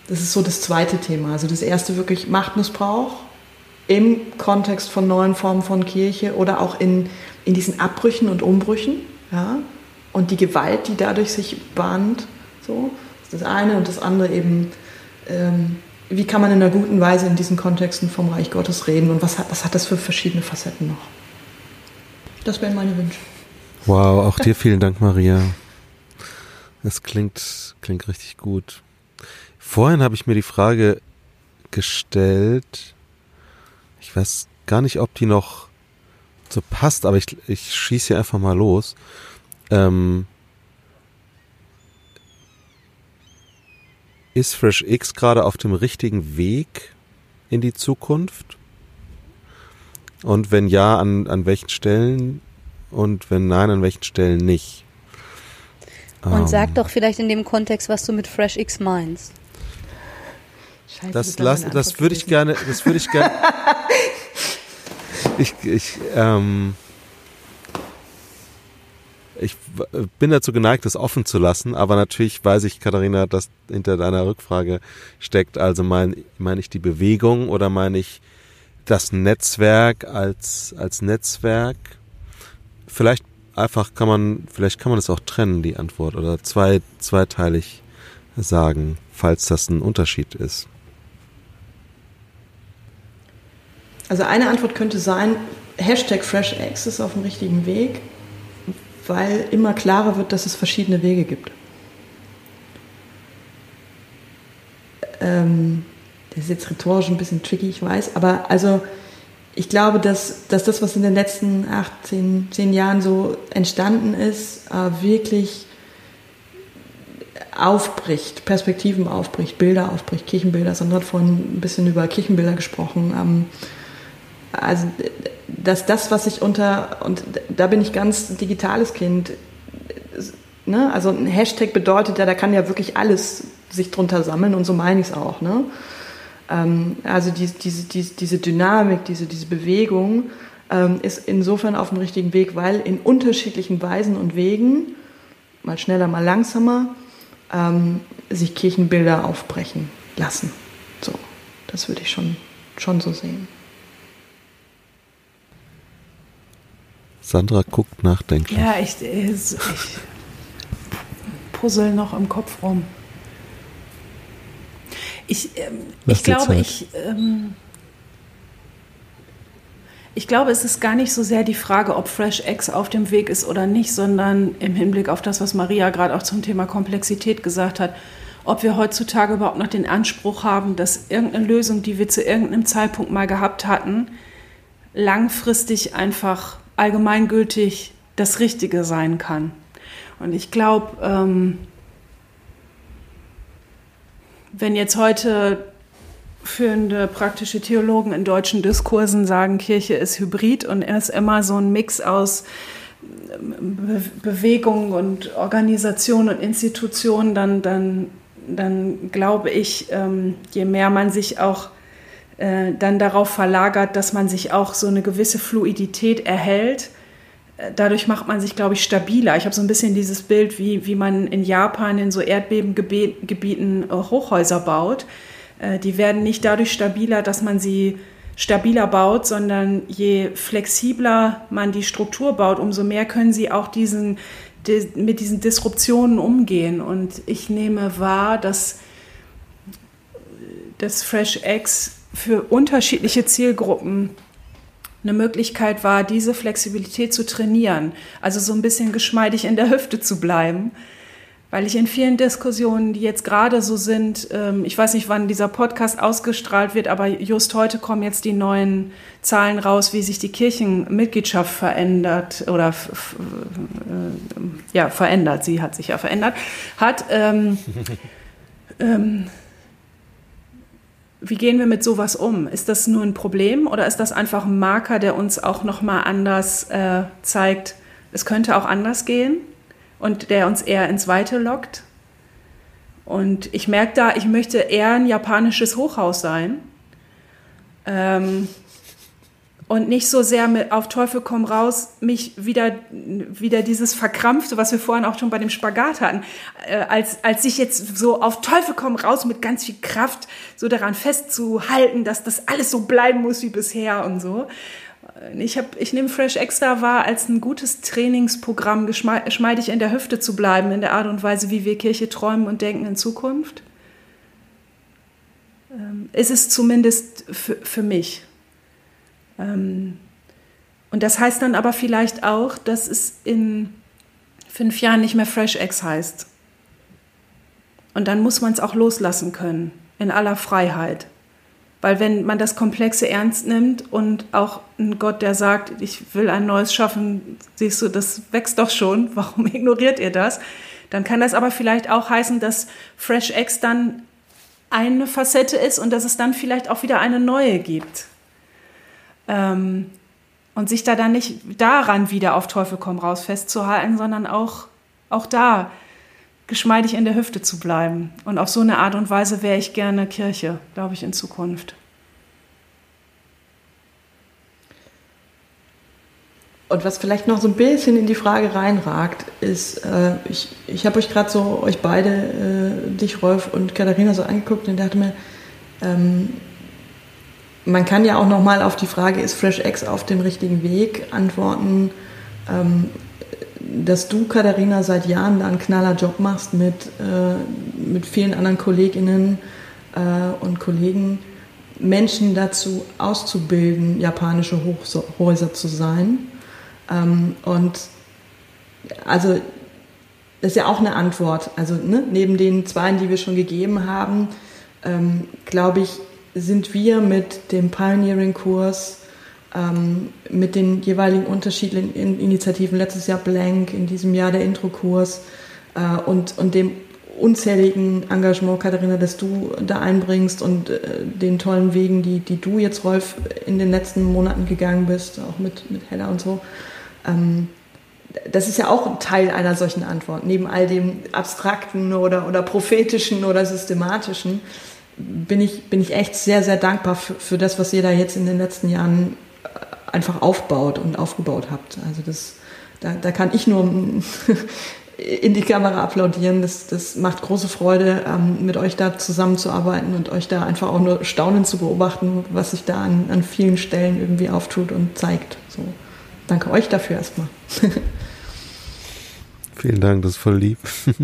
das ist so das zweite Thema. Also das erste wirklich Machtmissbrauch im Kontext von neuen Formen von Kirche oder auch in, in diesen Abbrüchen und Umbrüchen. Ja? und die Gewalt, die dadurch sich bahnt. So, das eine und das andere eben, ähm, wie kann man in einer guten Weise in diesen Kontexten vom Reich Gottes reden und was hat, was hat das für verschiedene Facetten noch? Das wären meine Wünsche. Wow, auch dir vielen Dank, Maria. Das klingt, klingt richtig gut. Vorhin habe ich mir die Frage gestellt, ich weiß gar nicht, ob die noch so passt, aber ich, ich schieße hier einfach mal los. Ähm, ist Fresh X gerade auf dem richtigen Weg in die Zukunft? Und wenn ja, an, an welchen Stellen? Und wenn nein, an welchen Stellen nicht? Und um, sag ähm. doch vielleicht in dem Kontext, was du mit Fresh X meinst. Scheiße, das lass, das würde ich gerne, das würde ich gerne. ich, ich, ähm, ich bin dazu geneigt, das offen zu lassen, aber natürlich weiß ich, Katharina, dass hinter deiner Rückfrage steckt. Also meine mein ich die Bewegung oder meine ich das Netzwerk als, als Netzwerk? Vielleicht einfach kann man, vielleicht kann man das auch trennen, die Antwort, oder zwei, zweiteilig sagen, falls das ein Unterschied ist. Also eine Antwort könnte sein, Hashtag FreshX ist auf dem richtigen Weg weil immer klarer wird, dass es verschiedene Wege gibt. Ähm, das ist jetzt rhetorisch ein bisschen tricky, ich weiß, aber also ich glaube, dass, dass das, was in den letzten acht, zehn, zehn Jahren so entstanden ist, äh, wirklich aufbricht, Perspektiven aufbricht, Bilder aufbricht, Kirchenbilder. Sandra hat vorhin ein bisschen über Kirchenbilder gesprochen. Ähm, also, dass das, was ich unter, und da bin ich ganz digitales Kind, ne? also ein Hashtag bedeutet ja, da kann ja wirklich alles sich drunter sammeln und so meine ich es auch. Ne? Ähm, also die, diese, diese, diese Dynamik, diese, diese Bewegung ähm, ist insofern auf dem richtigen Weg, weil in unterschiedlichen Weisen und Wegen, mal schneller, mal langsamer, ähm, sich Kirchenbilder aufbrechen lassen. So, das würde ich schon, schon so sehen. Sandra guckt nachdenklich. Ja, ich, ich, ich puzzle noch im Kopf rum. Ich, ähm, ich glaube, ich, ähm, ich glaube, es ist gar nicht so sehr die Frage, ob Fresh X auf dem Weg ist oder nicht, sondern im Hinblick auf das, was Maria gerade auch zum Thema Komplexität gesagt hat, ob wir heutzutage überhaupt noch den Anspruch haben, dass irgendeine Lösung, die wir zu irgendeinem Zeitpunkt mal gehabt hatten, langfristig einfach allgemeingültig das Richtige sein kann. Und ich glaube, ähm, wenn jetzt heute führende praktische Theologen in deutschen Diskursen sagen, Kirche ist hybrid und er ist immer so ein Mix aus Be Bewegung und Organisation und Institution, dann, dann, dann glaube ich, ähm, je mehr man sich auch äh, dann darauf verlagert, dass man sich auch so eine gewisse Fluidität erhält, dadurch macht man sich, glaube ich, stabiler. Ich habe so ein bisschen dieses Bild, wie, wie man in Japan in so Erdbebengebieten äh, Hochhäuser baut äh, die werden nicht dadurch stabiler, dass man sie stabiler baut, sondern je flexibler man die Struktur baut, umso mehr können sie auch diesen, mit diesen Disruptionen umgehen. Und ich nehme wahr, dass das Fresh X für unterschiedliche Zielgruppen eine Möglichkeit war, diese Flexibilität zu trainieren. Also so ein bisschen geschmeidig in der Hüfte zu bleiben weil ich in vielen Diskussionen, die jetzt gerade so sind, ähm, ich weiß nicht, wann dieser Podcast ausgestrahlt wird, aber just heute kommen jetzt die neuen Zahlen raus, wie sich die Kirchenmitgliedschaft verändert oder äh, ja verändert. Sie hat sich ja verändert. Hat ähm, ähm, wie gehen wir mit sowas um? Ist das nur ein Problem oder ist das einfach ein Marker, der uns auch noch mal anders äh, zeigt, es könnte auch anders gehen? und der uns eher ins Weite lockt. Und ich merke da, ich möchte eher ein japanisches Hochhaus sein. Ähm, und nicht so sehr mit auf Teufel komm raus, mich wieder, wieder dieses Verkrampfte, was wir vorhin auch schon bei dem Spagat hatten, äh, als, als sich jetzt so auf Teufel komm raus mit ganz viel Kraft so daran festzuhalten, dass das alles so bleiben muss wie bisher und so, ich, hab, ich nehme Fresh Extra wahr als ein gutes Trainingsprogramm, geschmeidig in der Hüfte zu bleiben, in der Art und Weise, wie wir Kirche träumen und denken in Zukunft. Ähm, ist es zumindest für, für mich. Ähm, und das heißt dann aber vielleicht auch, dass es in fünf Jahren nicht mehr Fresh X heißt. Und dann muss man es auch loslassen können, in aller Freiheit. Weil wenn man das Komplexe ernst nimmt und auch ein Gott, der sagt, ich will ein neues schaffen, siehst du, das wächst doch schon, warum ignoriert ihr das? Dann kann das aber vielleicht auch heißen, dass Fresh X dann eine Facette ist und dass es dann vielleicht auch wieder eine neue gibt. Ähm, und sich da dann nicht daran wieder auf Teufel komm raus festzuhalten, sondern auch, auch da geschmeidig in der Hüfte zu bleiben. Und auf so eine Art und Weise wäre ich gerne Kirche, glaube ich, in Zukunft. Und was vielleicht noch so ein bisschen in die Frage reinragt, ist, äh, ich, ich habe euch gerade so, euch beide, äh, dich Rolf und Katharina so angeguckt und dachte mir, ähm, man kann ja auch nochmal auf die Frage, ist Fresh X auf dem richtigen Weg, antworten, ähm, dass du, Katharina, seit Jahren da einen knaller Job machst mit, äh, mit vielen anderen Kolleginnen äh, und Kollegen, Menschen dazu auszubilden, japanische Hochhäuser zu sein. Ähm, und also das ist ja auch eine Antwort. Also ne, neben den zwei, die wir schon gegeben haben, ähm, glaube ich, sind wir mit dem Pioneering-Kurs ähm, mit den jeweiligen unterschiedlichen Initiativen, letztes Jahr Blank, in diesem Jahr der Introkurs äh, und, und dem unzähligen Engagement, Katharina, das du da einbringst und äh, den tollen Wegen, die, die du jetzt, Rolf, in den letzten Monaten gegangen bist, auch mit, mit Hella und so. Ähm, das ist ja auch ein Teil einer solchen Antwort. Neben all dem abstrakten oder, oder prophetischen oder systematischen bin ich, bin ich echt sehr, sehr dankbar für, für das, was ihr da jetzt in den letzten Jahren einfach aufbaut und aufgebaut habt. Also das, da, da kann ich nur in die Kamera applaudieren. Das, das macht große Freude, ähm, mit euch da zusammenzuarbeiten und euch da einfach auch nur staunend zu beobachten, was sich da an, an vielen Stellen irgendwie auftut und zeigt. So, danke euch dafür erstmal. Vielen Dank, das ist voll lieb.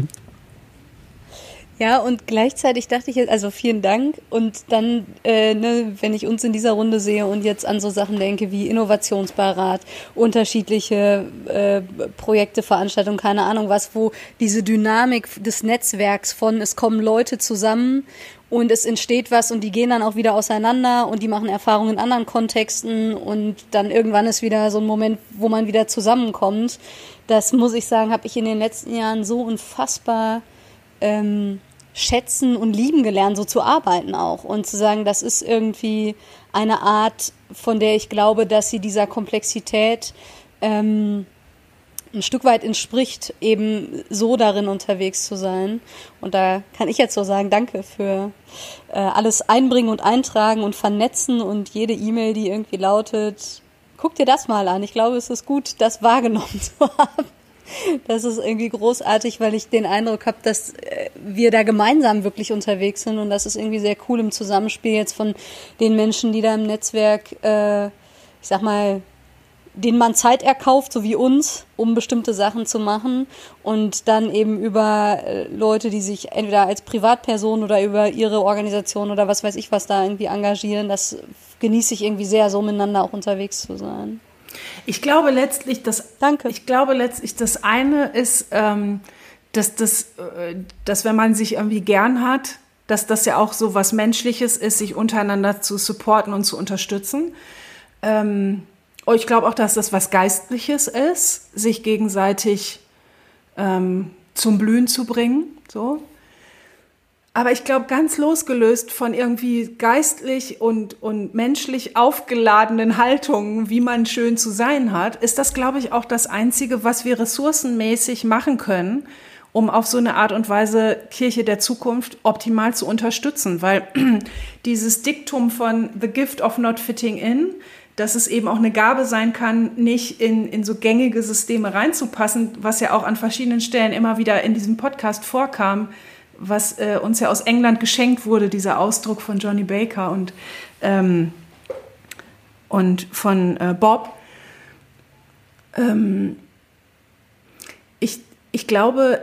Ja, und gleichzeitig dachte ich jetzt, also vielen Dank. Und dann, äh, ne, wenn ich uns in dieser Runde sehe und jetzt an so Sachen denke wie Innovationsbeirat, unterschiedliche äh, Projekte, Veranstaltungen, keine Ahnung was, wo diese Dynamik des Netzwerks von es kommen Leute zusammen und es entsteht was und die gehen dann auch wieder auseinander und die machen Erfahrungen in anderen Kontexten und dann irgendwann ist wieder so ein Moment, wo man wieder zusammenkommt. Das muss ich sagen, habe ich in den letzten Jahren so unfassbar ähm, schätzen und lieben gelernt, so zu arbeiten auch und zu sagen, das ist irgendwie eine Art, von der ich glaube, dass sie dieser Komplexität ähm, ein Stück weit entspricht, eben so darin unterwegs zu sein. Und da kann ich jetzt so sagen, danke für äh, alles einbringen und eintragen und vernetzen und jede E-Mail, die irgendwie lautet, guck dir das mal an. Ich glaube, es ist gut, das wahrgenommen zu haben. Das ist irgendwie großartig, weil ich den Eindruck habe, dass äh, wir da gemeinsam wirklich unterwegs sind und das ist irgendwie sehr cool im Zusammenspiel jetzt von den Menschen, die da im Netzwerk, äh, ich sag mal, denen man Zeit erkauft, so wie uns, um bestimmte Sachen zu machen und dann eben über äh, Leute, die sich entweder als Privatperson oder über ihre Organisation oder was weiß ich was da irgendwie engagieren, das genieße ich irgendwie sehr, so miteinander auch unterwegs zu sein. Ich glaube letztlich, dass Danke. Ich glaube letztlich, das eine ist, ähm, dass das, äh, dass wenn man sich irgendwie gern hat, dass das ja auch so was Menschliches ist, sich untereinander zu supporten und zu unterstützen. Ähm, ich glaube auch, dass das was Geistliches ist, sich gegenseitig ähm, zum Blühen zu bringen. So. Aber ich glaube, ganz losgelöst von irgendwie geistlich und, und menschlich aufgeladenen Haltungen, wie man schön zu sein hat, ist das, glaube ich, auch das Einzige, was wir ressourcenmäßig machen können, um auf so eine Art und Weise Kirche der Zukunft optimal zu unterstützen. Weil dieses Diktum von The Gift of Not Fitting In, dass es eben auch eine Gabe sein kann, nicht in, in so gängige Systeme reinzupassen, was ja auch an verschiedenen Stellen immer wieder in diesem Podcast vorkam, was äh, uns ja aus England geschenkt wurde, dieser Ausdruck von Johnny Baker und, ähm, und von äh, Bob. Ähm, ich, ich glaube,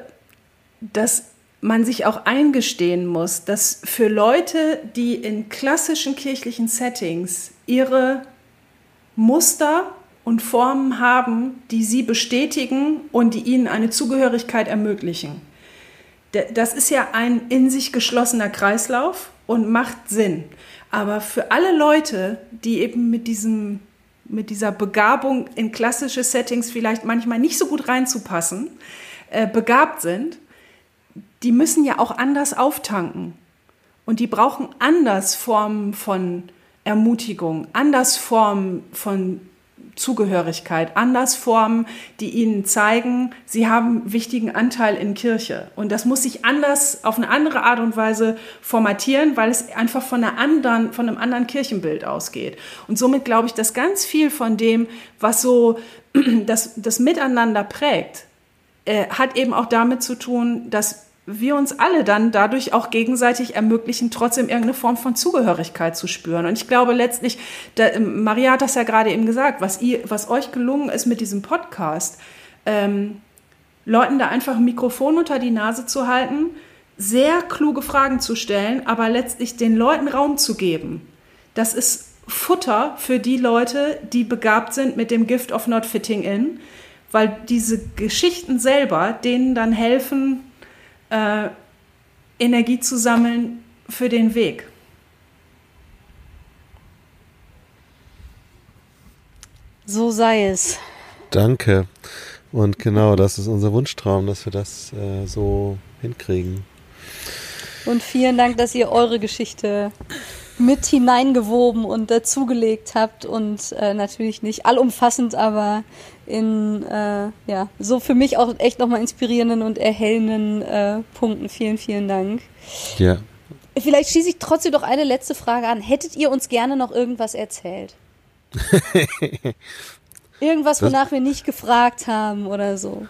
dass man sich auch eingestehen muss, dass für Leute, die in klassischen kirchlichen Settings ihre Muster und Formen haben, die sie bestätigen und die ihnen eine Zugehörigkeit ermöglichen, das ist ja ein in sich geschlossener Kreislauf und macht Sinn. Aber für alle Leute, die eben mit diesem mit dieser Begabung in klassische Settings vielleicht manchmal nicht so gut reinzupassen, äh, begabt sind, die müssen ja auch anders auftanken. Und die brauchen anders Formen von Ermutigung, anders Formen von Zugehörigkeit, Andersformen, die ihnen zeigen, sie haben wichtigen Anteil in Kirche. Und das muss sich anders, auf eine andere Art und Weise formatieren, weil es einfach von, einer anderen, von einem anderen Kirchenbild ausgeht. Und somit glaube ich, dass ganz viel von dem, was so das, das Miteinander prägt, äh, hat eben auch damit zu tun, dass wir uns alle dann dadurch auch gegenseitig ermöglichen, trotzdem irgendeine Form von Zugehörigkeit zu spüren. Und ich glaube letztlich, der, Maria hat das ja gerade eben gesagt, was, ihr, was euch gelungen ist mit diesem Podcast, ähm, Leuten da einfach ein Mikrofon unter die Nase zu halten, sehr kluge Fragen zu stellen, aber letztlich den Leuten Raum zu geben. Das ist Futter für die Leute, die begabt sind mit dem Gift of Not Fitting In, weil diese Geschichten selber denen dann helfen, äh, Energie zu sammeln für den Weg. So sei es. Danke. Und genau, das ist unser Wunschtraum, dass wir das äh, so hinkriegen. Und vielen Dank, dass ihr eure Geschichte mit hineingewoben und dazugelegt habt und äh, natürlich nicht allumfassend, aber in äh, ja so für mich auch echt nochmal inspirierenden und erhellenden äh, Punkten. Vielen, vielen Dank. Ja. Vielleicht schließe ich trotzdem doch eine letzte Frage an. Hättet ihr uns gerne noch irgendwas erzählt? Irgendwas, wonach wir nicht gefragt haben oder so.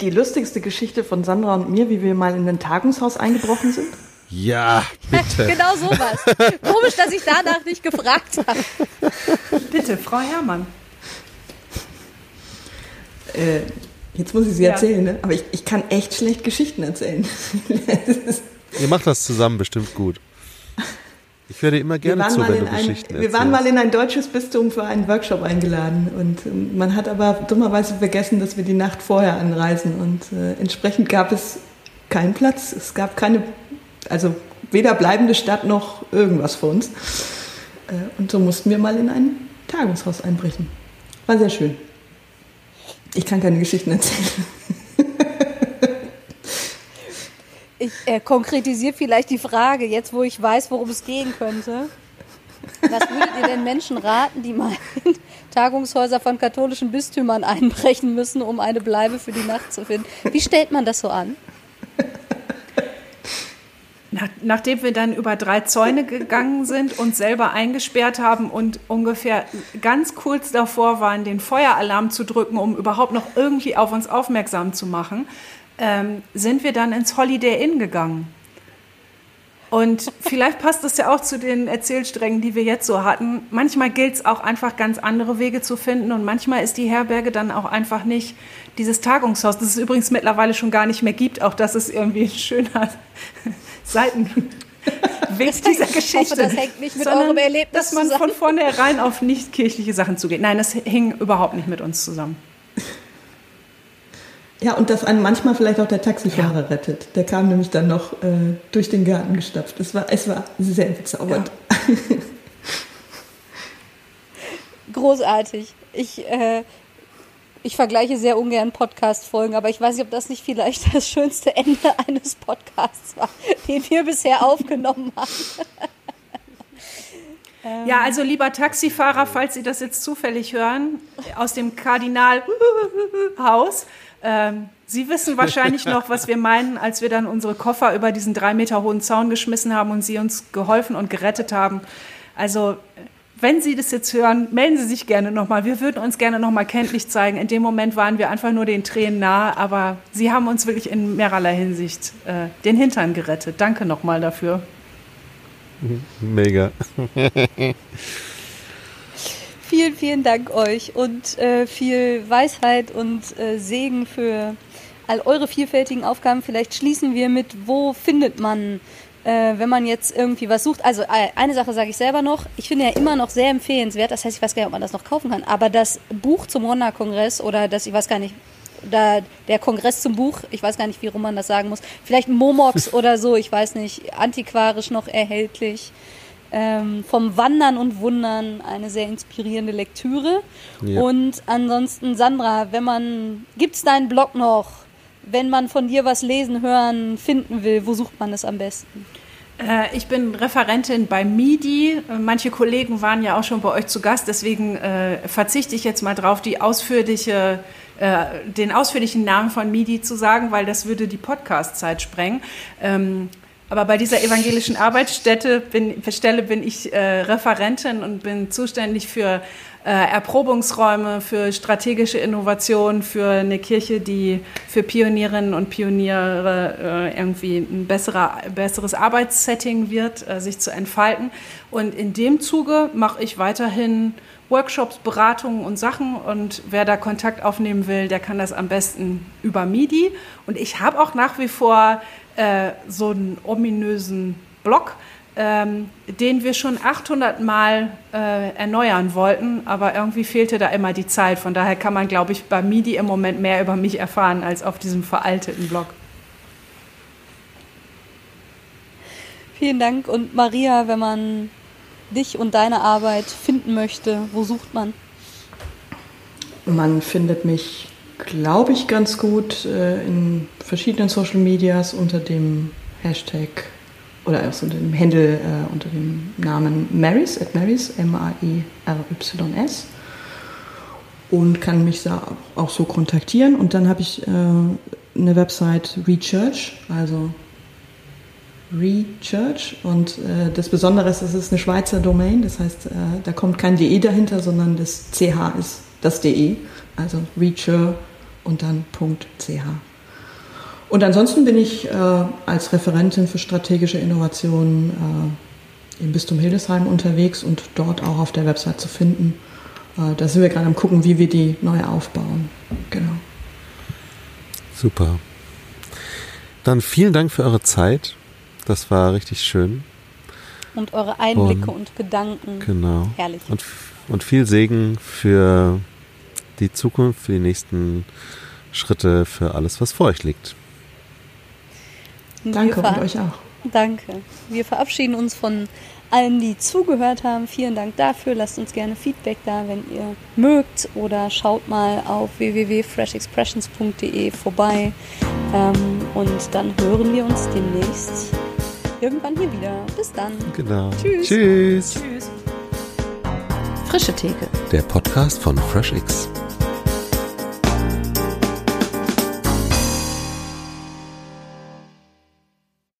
Die lustigste Geschichte von Sandra und mir, wie wir mal in ein Tagungshaus eingebrochen sind. Ja, bitte. genau sowas. Komisch, dass ich danach nicht gefragt habe. Bitte, Frau Herrmann. Äh, jetzt muss ich sie Ja. erzählen, ne? aber ich, ich kann echt schlecht Geschichten erzählen. Ihr macht das zusammen bestimmt gut. Ich höre dir immer wir, gerne waren zu, mal wenn in du ein, Geschichten wir waren mal in ein deutsches Bistum für einen Workshop eingeladen und ähm, man hat aber dummerweise vergessen, dass wir die Nacht vorher anreisen und äh, entsprechend gab es keinen Platz. Es gab keine, also weder bleibende Stadt noch irgendwas für uns. Äh, und so mussten wir mal in ein Tagungshaus einbrechen. War sehr schön. Ich kann keine Geschichten erzählen. Ich äh, konkretisiere vielleicht die Frage, jetzt wo ich weiß, worum es gehen könnte. Was würdet ihr den Menschen raten, die mal in Tagungshäuser von katholischen Bistümern einbrechen müssen, um eine Bleibe für die Nacht zu finden? Wie stellt man das so an? Nach, nachdem wir dann über drei Zäune gegangen sind, uns selber eingesperrt haben und ungefähr ganz kurz davor waren, den Feueralarm zu drücken, um überhaupt noch irgendwie auf uns aufmerksam zu machen, ähm, sind wir dann ins Holiday Inn gegangen. Und vielleicht passt das ja auch zu den Erzählsträngen, die wir jetzt so hatten. Manchmal gilt es auch einfach ganz andere Wege zu finden und manchmal ist die Herberge dann auch einfach nicht dieses Tagungshaus, das es übrigens mittlerweile schon gar nicht mehr gibt. Auch das ist irgendwie ein schöner Seitenweg dieser Ich Geschichte. hoffe, das hängt nicht mit Sondern, eurem Erlebnis Dass man zusammen. von vornherein auf nicht kirchliche Sachen zugeht. Nein, das hing überhaupt nicht mit uns zusammen. Ja, und dass einen manchmal vielleicht auch der Taxifahrer rettet. Der kam nämlich dann noch äh, durch den Garten gestapft. Es war, es war sehr bezaubernd. Großartig. Ich, äh, ich vergleiche sehr ungern Podcast-Folgen, aber ich weiß nicht, ob das nicht vielleicht das schönste Ende eines Podcasts war, den wir bisher aufgenommen haben. Ja, also lieber Taxifahrer, falls Sie das jetzt zufällig hören, aus dem Kardinalhaus, ähm, Sie wissen wahrscheinlich noch, was wir meinen, als wir dann unsere Koffer über diesen drei Meter hohen Zaun geschmissen haben und Sie uns geholfen und gerettet haben. Also, wenn Sie das jetzt hören, melden Sie sich gerne nochmal. Wir würden uns gerne nochmal kenntlich zeigen. In dem Moment waren wir einfach nur den Tränen nahe, aber Sie haben uns wirklich in mehrerlei Hinsicht äh, den Hintern gerettet. Danke nochmal dafür. Mega. Vielen, vielen Dank euch und äh, viel Weisheit und äh, Segen für all eure vielfältigen Aufgaben. Vielleicht schließen wir mit, wo findet man, äh, wenn man jetzt irgendwie was sucht. Also äh, eine Sache sage ich selber noch. Ich finde ja immer noch sehr empfehlenswert, das heißt, ich weiß gar nicht, ob man das noch kaufen kann, aber das Buch zum Honda-Kongress oder das, ich weiß gar nicht, da, der Kongress zum Buch, ich weiß gar nicht, wie rum man das sagen muss, vielleicht Momox oder so, ich weiß nicht, antiquarisch noch erhältlich. Ähm, vom Wandern und Wundern eine sehr inspirierende Lektüre. Ja. Und ansonsten, Sandra, wenn man, gibt's deinen Blog noch? Wenn man von dir was lesen, hören, finden will, wo sucht man es am besten? Äh, Ich bin Referentin bei MIDI. Manche Kollegen waren ja auch schon bei euch zu Gast, deswegen äh, verzichte ich jetzt mal drauf, die ausführliche, äh, den ausführlichen Namen von MIDI zu sagen, weil das würde die Podcast-Zeit sprengen. Ähm, aber bei dieser evangelischen Arbeitsstätte bin, Stelle bin ich äh, Referentin und bin zuständig für äh, Erprobungsräume, für strategische Innovation, für eine Kirche, die für Pionierinnen und Pioniere äh, irgendwie ein besserer, besseres Arbeitssetting wird, äh, sich zu entfalten. Und in dem Zuge mache ich weiterhin Workshops, Beratungen und Sachen. Und wer da Kontakt aufnehmen will, der kann das am besten über MIDI. Und ich habe auch nach wie vor äh, so einen ominösen Blog, ähm, den wir schon 800 Mal äh, erneuern wollten, aber irgendwie fehlte da immer die Zeit. Von daher kann man, glaube ich, bei MIDI im Moment mehr über mich erfahren als auf diesem veralteten Blog. Vielen Dank. Und Maria, wenn man dich und deine Arbeit finden möchte, wo sucht man? Man findet mich, glaube ich, ganz gut äh, in verschiedenen Social Medias unter dem Hashtag oder also unter dem Handle, äh, unter dem Namen Marys, at Marys, M-A-I-R-Y-S. Und kann mich da auch so kontaktieren. Und dann habe ich äh, eine Website Rechurch, also Rechurch. Und äh, das Besondere ist, es ist eine Schweizer Domain. Das heißt, äh, da kommt kein DE dahinter, sondern das CH ist das DE. Also Reacher und dann .ch. Und ansonsten bin ich äh, als Referentin für strategische Innovationen äh, im Bistum Hildesheim unterwegs und dort auch auf der Website zu finden. Äh, da sind wir gerade am gucken, wie wir die neu aufbauen. Genau. Super. Dann vielen Dank für eure Zeit. Das war richtig schön. Und eure Einblicke und, und Gedanken. Genau. Herrlich. Und, und viel Segen für die Zukunft, für die nächsten Schritte, für alles, was vor euch liegt. Danke und euch auch. Danke. Wir verabschieden uns von allen, die zugehört haben. Vielen Dank dafür. Lasst uns gerne Feedback da, wenn ihr mögt. Oder schaut mal auf www.freshexpressions.de vorbei. Ähm, und dann hören wir uns demnächst irgendwann hier wieder. Bis dann. Genau. Tschüss. Tschüss. Tschüss. Frische Theke. Der Podcast von FreshX.